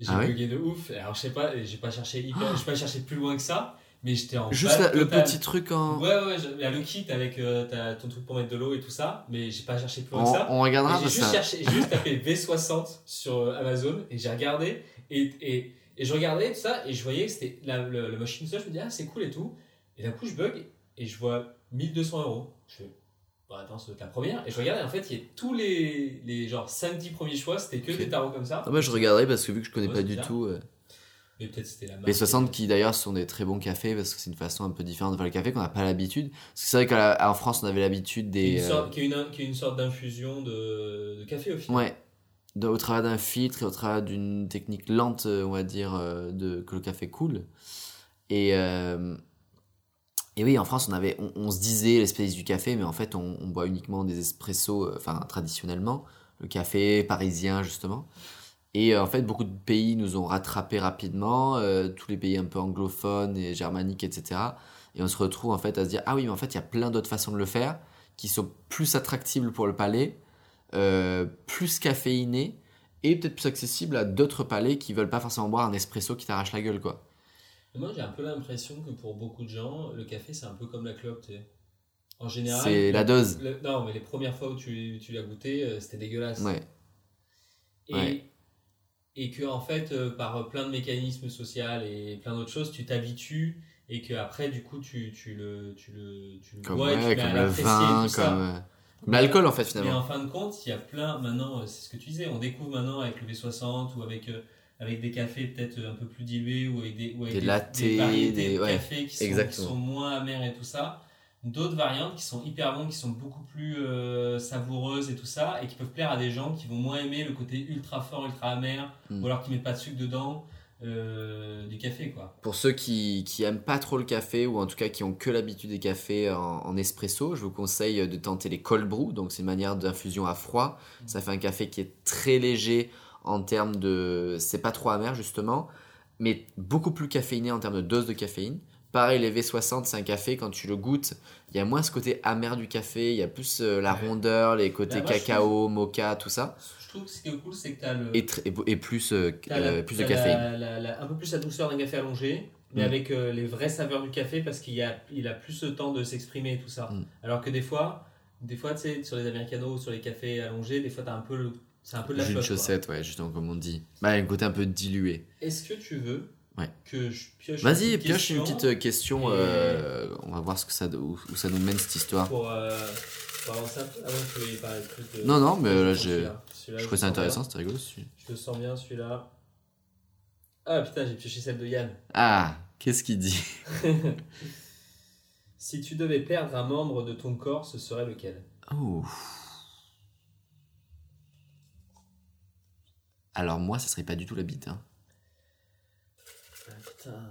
S3: J'ai
S1: Ah ouais
S3: bugué de ouf. Alors, je sais pas, j'ai pas cherché hyper, j'ai pas cherché plus loin que ça, mais j'étais en
S1: Juste la- le petit truc en.
S3: Ouais, ouais, a le kit avec euh, ton truc pour mettre de l'eau et tout ça, mais j'ai pas cherché plus loin
S1: On,
S3: que ça.
S1: on regardera
S3: J'ai juste,
S1: ça-
S3: cherché- j'ai juste tapé V60 sur euh, Amazon et j'ai regardé et, et, et je regardais tout ça et je voyais que c'était la, le- machine seule. Je me dis, ah, c'est cool et tout. Et d'un coup, je bug et je vois 1200 euros. Je fais, bon, attends, ça doit être la première. Et je regardais, en fait, il y a tous les, les genre 5-10 premiers choix, c'était que des tarots comme ça.
S1: Ah, moi, je regarderai parce que vu que je connais
S3: Ouais,
S1: pas
S3: c'est
S1: du
S3: bizarre.
S1: tout. euh,
S3: Mais peut-être c'était la marque.
S1: Les 60 qui d'ailleurs sont des très bons cafés parce que c'est une façon un peu différente de faire le café qu'on n'a pas l'habitude. Parce que c'est vrai qu'en France on avait l'habitude
S3: Qui est
S1: des.
S3: une
S1: euh,
S3: sorte, qui est une, qui est une sorte d'infusion de, de café au final.
S1: Ouais. De- au travers d'un filtre et au travers d'une technique lente, euh, on va dire, euh, de, que le café coule. Et, euh, et oui, en France, on, avait, on, se disait les spécialistes du café, mais en fait, on, boit uniquement des espressos, euh, enfin, traditionnellement, le café parisien, justement. Et euh, en fait, beaucoup de pays nous ont rattrapés rapidement, euh, tous les pays un peu anglophones et germaniques, etc. Et on se retrouve en fait à se dire, ah oui, mais en fait, il y a plein d'autres façons de le faire qui sont plus attractibles pour le palais, plus caféinées et peut-être plus accessibles à d'autres palais qui veulent pas forcément boire un espresso qui t'arrache la gueule, quoi.
S3: Moi, j'ai un peu l'impression que pour beaucoup de gens, le café, c'est un peu comme la clope, tu sais. En général.
S1: C'est la dose.
S3: le- non, mais les premières fois où tu, tu l'as goûté, euh, c'était dégueulasse.
S1: Ouais.
S3: Et,
S1: Ouais.
S3: et que, en fait, euh, par plein de mécanismes sociaux et plein d'autres choses, tu t'habitues et que après du coup, tu, tu le, tu le, tu le
S1: Comme,
S3: bois et tu
S1: ouais,
S3: mets à
S1: comme le
S3: et
S1: vin,
S3: tout
S1: comme, euh, l'alcool en fait
S3: Mais
S1: finalement.
S3: en fin de compte, il y a plein, maintenant, euh, c'est ce que tu disais, on découvre maintenant avec le V60 ou avec, euh, avec des cafés peut-être un peu plus dilués ou avec des, ou avec
S1: Des lattés,
S3: variétés
S1: des-
S3: de
S1: ouais,
S3: cafés qui sont, qui
S1: exactement.
S3: sont moins amers et tout ça. D'autres variantes qui sont hyper bonnes, qui sont beaucoup plus euh, savoureuses et tout ça, et qui peuvent plaire à des gens qui vont moins aimer le côté ultra fort, ultra amer,
S1: Mm.
S3: ou alors qui mettent pas de sucre dedans euh, du café, quoi.
S1: Pour ceux qui, qui aiment pas trop le café ou en tout cas qui ont que l'habitude des cafés en, en espresso, je vous conseille de tenter les cold brew. Donc c'est une manière d'infusion à froid. Ça fait un café qui est très léger en termes de, c'est pas trop amer justement, mais beaucoup plus caféiné en termes de dose de caféine. Pareil, les V60, c'est un café, quand tu le goûtes, il y a moins ce côté amer du café, il y a plus euh, la
S3: Ouais.
S1: rondeur, les côtés
S3: Bah, je
S1: cacao, mocha, tout ça,
S3: Je trouve que ce qui est cool, c'est que tu as le.
S1: et, tr- et, et plus, euh,
S3: la-
S1: euh, plus de caféine.
S3: la- la- la- un peu plus la douceur d'un café allongé, mais
S1: Mm.
S3: avec euh, les vraies saveurs du café parce qu'il a, il a plus le temps de s'exprimer et tout ça.
S1: Mm.
S3: Alors que des fois, des fois, tu sais, sur les americanos ou sur les cafés allongés, des fois, t'as un peu le, c'est un peu de la
S1: Jus de
S3: flotte, quoi.
S1: chaussette, ouais, justement, comme on dit. Bah, un côté un peu dilué.
S3: Est-ce que tu veux
S1: Ouais.
S3: que je pioche
S1: Vas-y, pioche une petite euh, question.
S3: Et-
S1: euh, on va voir ce que ça, où, où ça nous mène cette histoire.
S3: pour, euh, pour avancer un peu Avant que parler plus de.
S1: Non, non, mais là, Je
S3: le
S1: trouve ça intéressant, c'était rigolo. celui-
S3: Je le sens bien celui-là. Ah putain, j'ai pioché celle de Yann.
S1: Ah, qu'est-ce qu'il dit?
S3: Si tu devais perdre un membre de ton corps, ce serait lequel?
S1: Oh. Alors, moi, ça serait pas du tout la bite. Hein.
S3: Ah putain.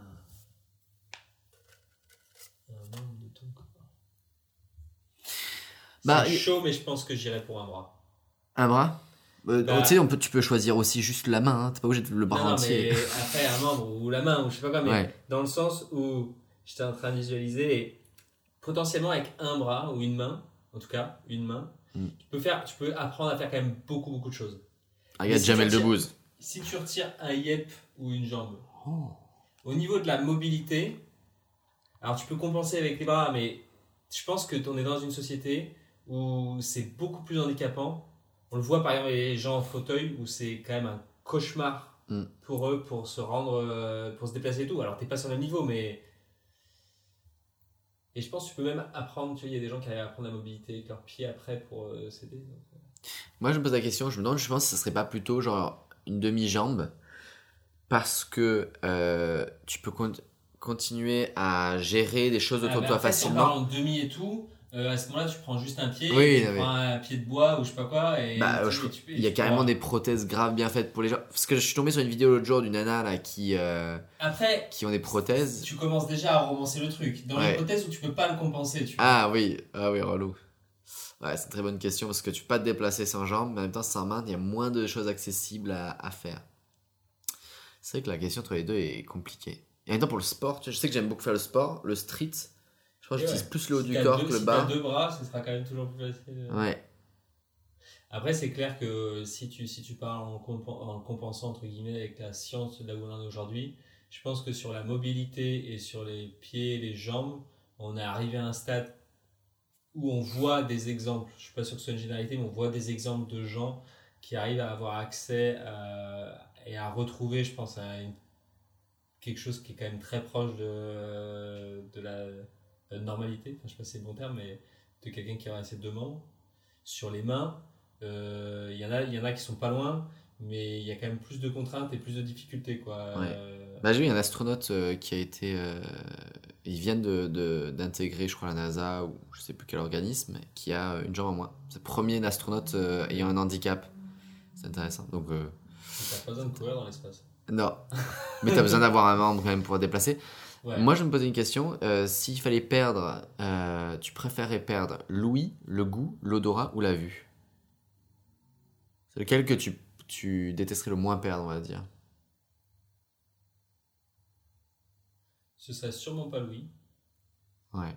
S1: Bah,
S3: c'est chaud, mais je pense que j'irai pour un bras.
S1: Un bras? Euh,
S3: Bah-
S1: Tu sais, peut, tu peux choisir aussi juste la main, hein, t'es pas obligé de le bras
S3: non,
S1: entier.
S3: mais après un membre ou la main ou je sais pas quoi, mais
S1: Ouais.
S3: dans le sens où j'étais en train de visualiser et potentiellement avec un bras ou une main, en tout cas une main,
S1: Mm.
S3: tu peux faire, tu peux apprendre à faire quand même beaucoup beaucoup de choses.
S1: Ah,
S3: si
S1: Jamel Debbouze.
S3: Si tu retires un yep ou une jambe,
S1: Oh.
S3: au niveau de la mobilité, alors tu peux compenser avec les bras, mais je pense que on est dans une société où c'est beaucoup plus handicapant. On le voit par exemple les gens en fauteuil où c'est quand même un cauchemar
S1: Mm.
S3: pour eux pour se rendre, euh, pour se déplacer et tout. Alors t'es pas sur le même niveau, mais et je pense que tu peux même apprendre. Tu vois, il y a des gens qui arrivent à apprendre la mobilité avec leurs pieds après pour euh, s'aider. donc.
S1: Moi, je me pose la question, je me demande, je pense que ce serait pas plutôt genre une demi-jambe parce que euh, tu peux con- continuer à gérer des choses
S3: Ah,
S1: autour de toi
S3: après, si on
S1: facilement.
S3: parle en demi et tout. euh, à ce moment-là, tu prends juste un pied,
S1: Oui,
S3: et tu prends un pied de bois ou je sais pas quoi. Et
S1: Bah,
S3: tu-
S1: je-
S3: et tu peux-
S1: il y a carrément des prothèses graves bien faites pour les gens. Parce que je suis tombé sur une vidéo l'autre jour d'une nana là qui, euh,
S3: Après,
S1: qui ont des prothèses.
S3: tu commences déjà à romancer le truc. Dans
S1: Ouais.
S3: l'hypothèse où tu peux pas le compenser, tu vois.
S1: Ah oui, ah oui, relou. Ouais, c'est une très bonne question parce que tu peux pas te déplacer sans jambes, mais en même temps sans main, il y a moins de choses accessibles à, à faire. C'est vrai que la question entre les deux est compliquée. Et en même temps pour le sport, tu sais, je sais que j'aime beaucoup faire le sport, le street. Je crois que
S3: Et
S1: j'utilise
S3: ouais.
S1: plus le haut
S3: Si
S1: du corps
S3: deux-
S1: que le
S3: si
S1: bas.
S3: t'as deux bras, ce sera quand même toujours plus facile.
S1: Ouais.
S3: Après, c'est clair que si tu, si tu parles en, compen- en compensant, entre guillemets, avec la science de là où on en est aujourd'hui, je pense que sur la mobilité et sur les pieds, les jambes, on est arrivé à un stade où on voit des exemples. Je suis pas sûr que ce soit une généralité, mais on voit des exemples de gens qui arrivent à avoir accès à- et à retrouver, je pense, à une- quelque chose qui est quand même très proche de, de la, de la normalité. Enfin, je sais pas si c'est le bon terme, mais de quelqu'un qui aurait ces deux membres. Sur les mains, euh, il y en a, y en a qui sont pas loin, mais il y a quand même plus de contraintes et plus de difficultés, quoi.
S1: Ouais.
S3: Euh,
S1: Bah, j'ai un astronaute euh, qui a été. Ils viennent de- de- d'intégrer, je crois, la NASA ou je sais plus quel organisme, qui a une jambe en moins. C'est le premier astronaute euh, ayant un handicap. C'est intéressant. Donc, euh,
S3: T'as pas besoin de courir dans l'espace.
S1: non. Mais t'as besoin d'avoir un membre quand même pour te déplacer.
S3: Ouais.
S1: Moi, je me posais une question. euh, S'il fallait perdre, euh, tu préférais perdre l'ouïe, le goût, l'odorat ou la vue? C'est lequel que tu, tu détesterais le moins perdre, on va dire?
S3: Ce serait sûrement pas Louis,
S1: Ouais.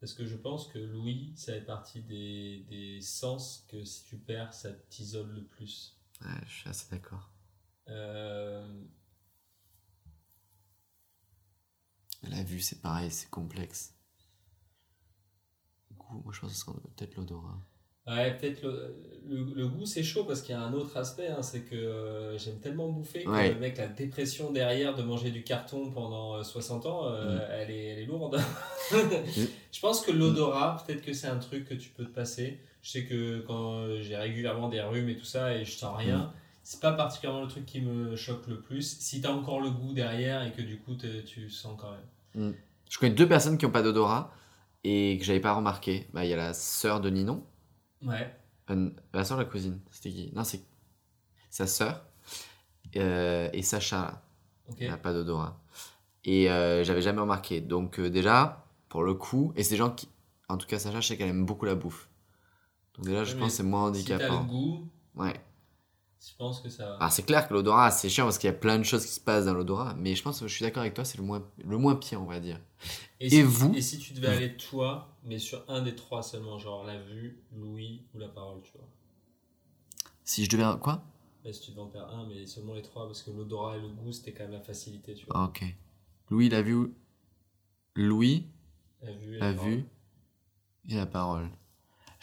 S3: parce que je pense que Louis, ça fait partie des, des sens que si tu perds, ça t'isole le plus.
S1: Ouais, je suis assez d'accord.
S3: Euh,
S1: La vue, c'est pareil, c'est complexe. Le goût, moi, je pense que ce serait peut-être l'odorat.
S3: Ouais, peut-être le, le- le goût c'est chaud parce qu'il y a un autre aspect, hein, c'est que euh, j'aime tellement bouffer que
S1: Ouais.
S3: le mec, la dépression derrière de manger du carton pendant euh, 60 ans, euh,
S1: Mm.
S3: elle, est, elle est lourde. je pense que l'odorat, peut-être que c'est un truc que tu peux te passer. Je sais que quand euh, j'ai régulièrement des rhumes et tout ça et je sens rien,
S1: Mm.
S3: c'est pas particulièrement le truc qui me choque le plus. Si t'as encore le goût derrière et que du coup tu sens quand même.
S1: Je connais deux personnes qui n'ont pas d'odorat et que j'avais pas remarqué. Bah, il y a la sœur de Ninon.
S3: Ouais.
S1: Euh, la sœur de la cousine. C'était qui? Non, c'est sa sœur. Euh, et Sacha, là. Elle n'a pas d'odorat. Et euh, j'avais jamais remarqué. Donc, euh, déjà, pour le coup, et c'est des gens qui. En tout cas, Sacha, je sais qu'elle aime beaucoup la bouffe. Donc, déjà, je pense que c'est moins
S3: Si t'as le
S1: handicapant.
S3: goût,
S1: Ouais.
S3: Je pense que ça va.
S1: Alors, c'est clair que l'odorat, c'est chiant parce qu'il y a plein de choses qui se passent dans l'odorat. Mais je pense que je suis d'accord avec toi, c'est le moins, le moins pire, on va dire.
S3: Et,
S1: Et
S3: si,
S1: vous
S3: Et si tu devais aller toi, mais sur un des trois seulement, genre la vue, l'ouïe ou la parole, tu vois?
S1: Si je devais. Quoi?
S3: Là, si tu devais en faire un, mais seulement les trois, parce que l'odorat et le goût, c'était quand même la facilité, tu vois.
S1: Ah, Ok. Louis, la vue. Louis,
S3: La vue, et
S1: la
S3: parole.
S1: vue et la parole.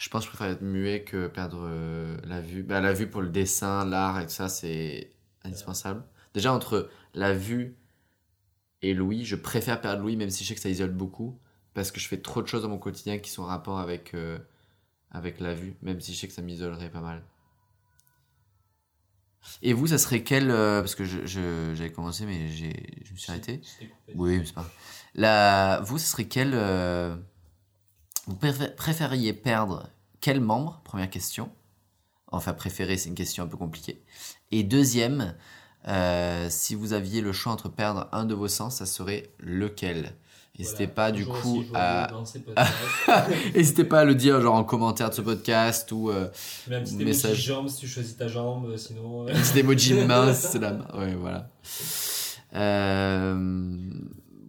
S1: Je pense que je préfère être muet que perdre euh, la vue. Bah, la vue pour le dessin, l'art et tout ça, c'est indispensable. Déjà, entre la vue et l'ouïe, je préfère perdre l'ouïe, même si je sais que ça isole beaucoup, parce que je fais trop de choses dans mon quotidien qui sont en rapport avec, euh, avec la vue, même si je sais que ça m'isolerait pas mal. Et vous, ça serait quel. euh, parce que je- je- j'avais commencé, mais je me suis arrêté. Oui, mais c'est pas. La... Vous, ce serait quel. Vous préfé- préfériez perdre quel membre? Première question. Enfin, préférer, c'est une question un peu compliquée. Et deuxième, euh, si vous aviez le choix entre perdre un de vos sens, ça serait lequel? N'hésitez
S3: Voilà.
S1: pas du coup à n'hésitez pas à le dire genre en commentaire de ce podcast ou euh,
S3: Même un petit
S1: Message.
S3: jambe si tu choisis ta jambe, euh, sinon. euh,
S1: un petit emoji de main si c'est la main. Ouais, voilà. Euh...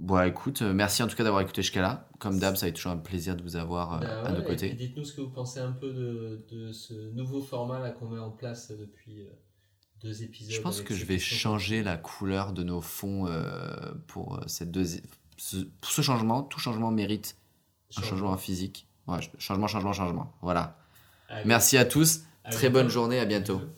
S1: Bon, écoute, euh, merci en tout cas d'avoir écouté jusqu'à là. Comme d'hab, ça a été toujours un plaisir de vous avoir euh,
S3: bah
S1: à
S3: ouais,
S1: nos côtés.
S3: Dites-nous ce que vous pensez un peu de, de ce nouveau format là qu'on met en place depuis euh, deux épisodes.
S1: Je pense que je vais changer la couleur de nos fonds euh, pour, cette deuxi- ce, pour ce changement. Tout changement mérite un changement physique. Ouais, ch- changement, changement, changement. Voilà. Merci à tous.
S3: à
S1: Très
S3: bientôt.
S1: bonne journée. À bientôt.
S3: Bisous.